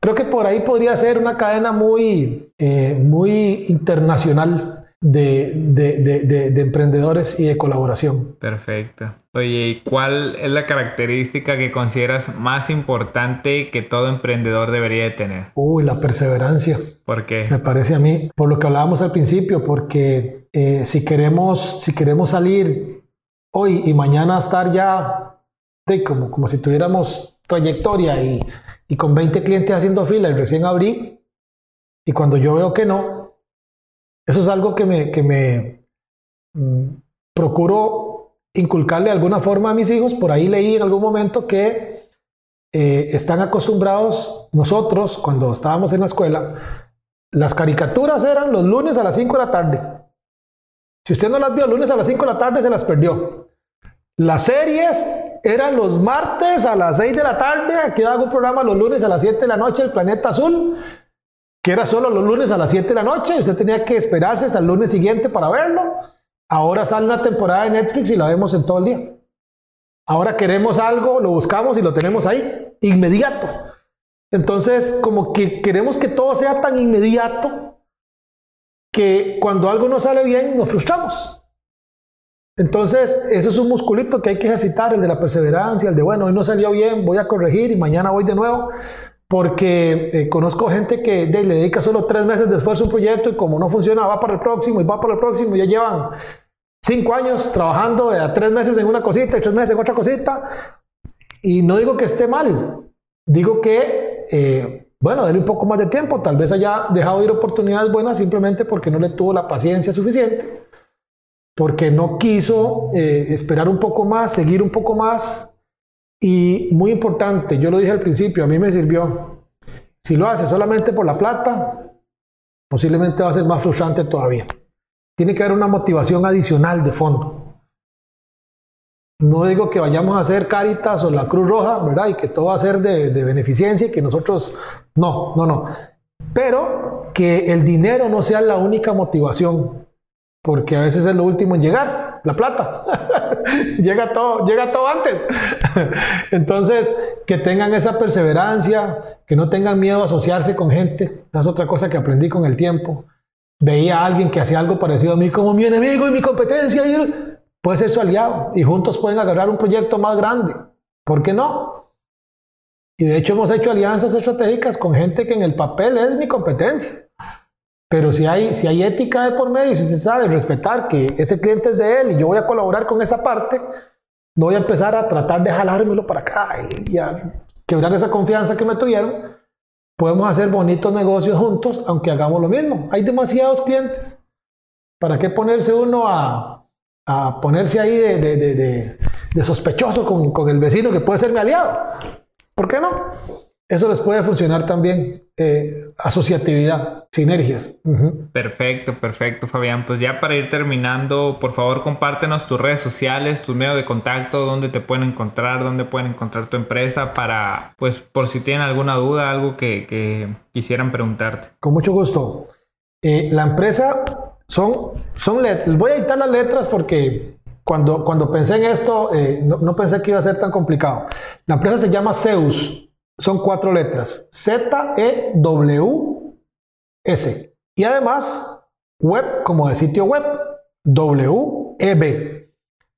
Creo que por ahí podría ser una cadena muy, eh, muy internacional de, de, de, emprendedores y de colaboración. Perfecto. Oye, ¿y cuál es la característica que consideras más importante que todo emprendedor debería de tener? Uy, la perseverancia. ¿Por qué? Me parece a mí, por lo que hablábamos al principio, porque eh, si, queremos, si queremos salir hoy y mañana estar ya de, como, como si tuviéramos trayectoria y, y con 20 clientes haciendo fila y recién abrí, y cuando yo veo que no, eso es algo que me, que me mm, procuro inculcarle de alguna forma a mis hijos. Por ahí leí en algún momento que eh, están acostumbrados nosotros, cuando estábamos en la escuela, las caricaturas eran los lunes a las 5 de la tarde. Si usted no las vio lunes a las 5 de la tarde, se las perdió. Las series eran los martes a las 6 de la tarde. Aquí hago un programa los lunes a las 7 de la noche, El Planeta Azul que era solo los lunes a las 7 de la noche usted tenía que esperarse hasta el lunes siguiente para verlo. Ahora sale una temporada de Netflix y la vemos en todo el día. Ahora queremos algo, lo buscamos y lo tenemos ahí, inmediato. Entonces, como que queremos que todo sea tan inmediato que cuando algo no sale bien nos frustramos. Entonces, eso es un musculito que hay que ejercitar, el de la perseverancia, el de, bueno, hoy no salió bien, voy a corregir y mañana voy de nuevo porque eh, conozco gente que le dedica solo tres meses de esfuerzo a un proyecto y como no funciona va para el próximo y va para el próximo, ya llevan cinco años trabajando a tres meses en una cosita y tres meses en otra cosita. Y no digo que esté mal, digo que, eh, bueno, déle un poco más de tiempo, tal vez haya dejado ir oportunidades buenas simplemente porque no le tuvo la paciencia suficiente, porque no quiso eh, esperar un poco más, seguir un poco más, y muy importante, yo lo dije al principio, a mí me sirvió. Si lo hace solamente por la plata, posiblemente va a ser más frustrante todavía. Tiene que haber una motivación adicional de fondo. No digo que vayamos a hacer Caritas o la Cruz Roja, ¿verdad? Y que todo va a ser de, de beneficencia y que nosotros... No, no, no. Pero que el dinero no sea la única motivación, porque a veces es lo último en llegar la plata. llega, todo, llega todo antes. Entonces, que tengan esa perseverancia, que no tengan miedo a asociarse con gente. Esa es otra cosa que aprendí con el tiempo. veía a alguien que hacía algo parecido a mí como mi enemigo y mi competencia, y puede ser su aliado y juntos pueden agarrar un proyecto más grande. ¿Por qué no? Y de hecho hemos hecho alianzas estratégicas con gente que en el papel es mi competencia. Pero si hay, si hay ética de por medio, si se sabe respetar que ese cliente es de él y yo voy a colaborar con esa parte, no voy a empezar a tratar de jalármelo para acá y, y a quebrar esa confianza que me tuvieron. Podemos hacer bonitos negocios juntos, aunque hagamos lo mismo. Hay demasiados clientes. ¿Para qué ponerse uno a, a ponerse ahí de, de, de, de sospechoso con, con, el vecino que puede ser mi aliado? ¿Por qué no? Eso les puede funcionar también. Eh, asociatividad, sinergias. Uh -huh. Perfecto, perfecto, Fabián. Pues ya para ir terminando, por favor, compártenos tus redes sociales, tus medios de contacto, dónde te pueden encontrar, dónde pueden encontrar tu empresa para, pues, por si tienen alguna duda, algo que, que quisieran preguntarte. Con mucho gusto. Eh, la empresa son, son letras. Voy a editar las letras porque cuando, cuando pensé en esto, eh, no, no pensé que iba a ser tan complicado. La empresa se llama Zeus son cuatro letras, Z-E-W-S. Y además, web como de sitio web, W-E-B.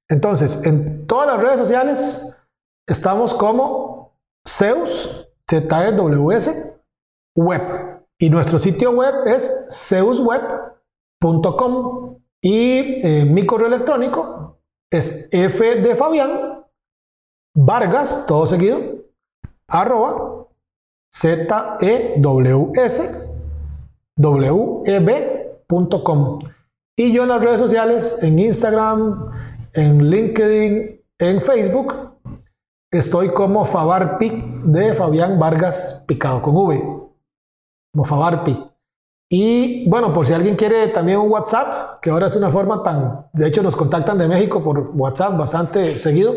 Entonces, en todas las redes sociales estamos como Zeus, Z-E-W-S, web. Y nuestro sitio web es zeusweb.com. Y eh, mi correo electrónico es F de Fabián, Vargas, todo seguido, arroba Z-E-W-S-W-E-B.com. Y yo en las redes sociales, en Instagram, en LinkedIn, en Facebook, estoy como Fabarpi de Fabián Vargas Picado con V. Como Fabarpi. Y bueno, por si alguien quiere también un WhatsApp, que ahora es una forma tan, de hecho nos contactan de México por WhatsApp bastante seguido,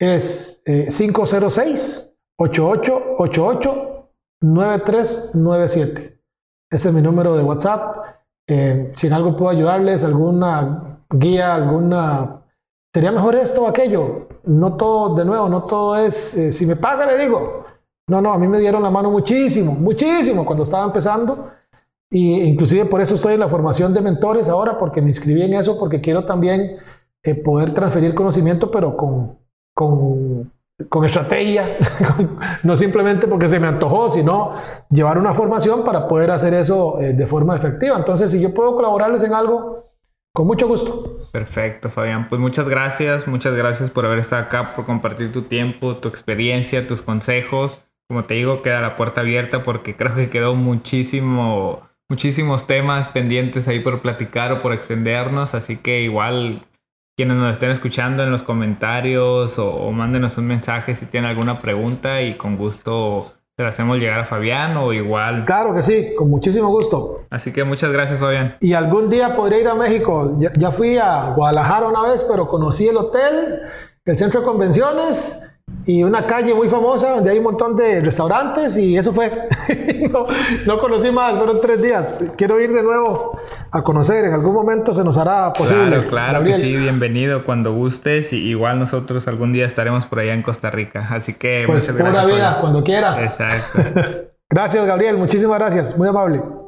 es eh, 506 8888-9397. Ese es mi número de WhatsApp. Eh, si en algo puedo ayudarles, alguna guía, alguna... Sería mejor esto o aquello. No todo, de nuevo, no todo es, eh, si me paga le digo. No, no, a mí me dieron la mano muchísimo, muchísimo cuando estaba empezando. Y inclusive por eso estoy en la formación de mentores ahora, porque me inscribí en eso, porque quiero también eh, poder transferir conocimiento, pero con, con con estrategia, no simplemente porque se me antojó, sino llevar una formación para poder hacer eso eh, de forma efectiva. Entonces, si yo puedo colaborarles en algo, con mucho gusto. Perfecto, Fabián. Pues muchas gracias, muchas gracias por haber estado acá, por compartir tu tiempo, tu experiencia, tus consejos. Como te digo, queda la puerta abierta porque creo que quedó muchísimo, muchísimos temas pendientes ahí por platicar o por extendernos, así que igual quienes nos estén escuchando en los comentarios o, o, mándenos un mensaje si tienen alguna pregunta y con gusto se la hacemos llegar a Fabián o igual. Claro que sí, con muchísimo gusto. Así que muchas gracias Fabián. Y algún día podré ir a México. Ya, ya fui a Guadalajara una vez, pero conocí el hotel, el centro de convenciones y una calle muy famosa donde hay un montón de restaurantes y eso fue. no, no, conocí más, fueron tres días. Quiero ir de nuevo a conocer, en algún momento se nos hará posible. Claro, claro Gabriel. que sí, bienvenido cuando gustes y igual nosotros algún día estaremos por allá en Costa Rica, así que pues muchas gracias. Pura vida, cuando quiera. Exacto. gracias Gabriel, muchísimas gracias, muy amable.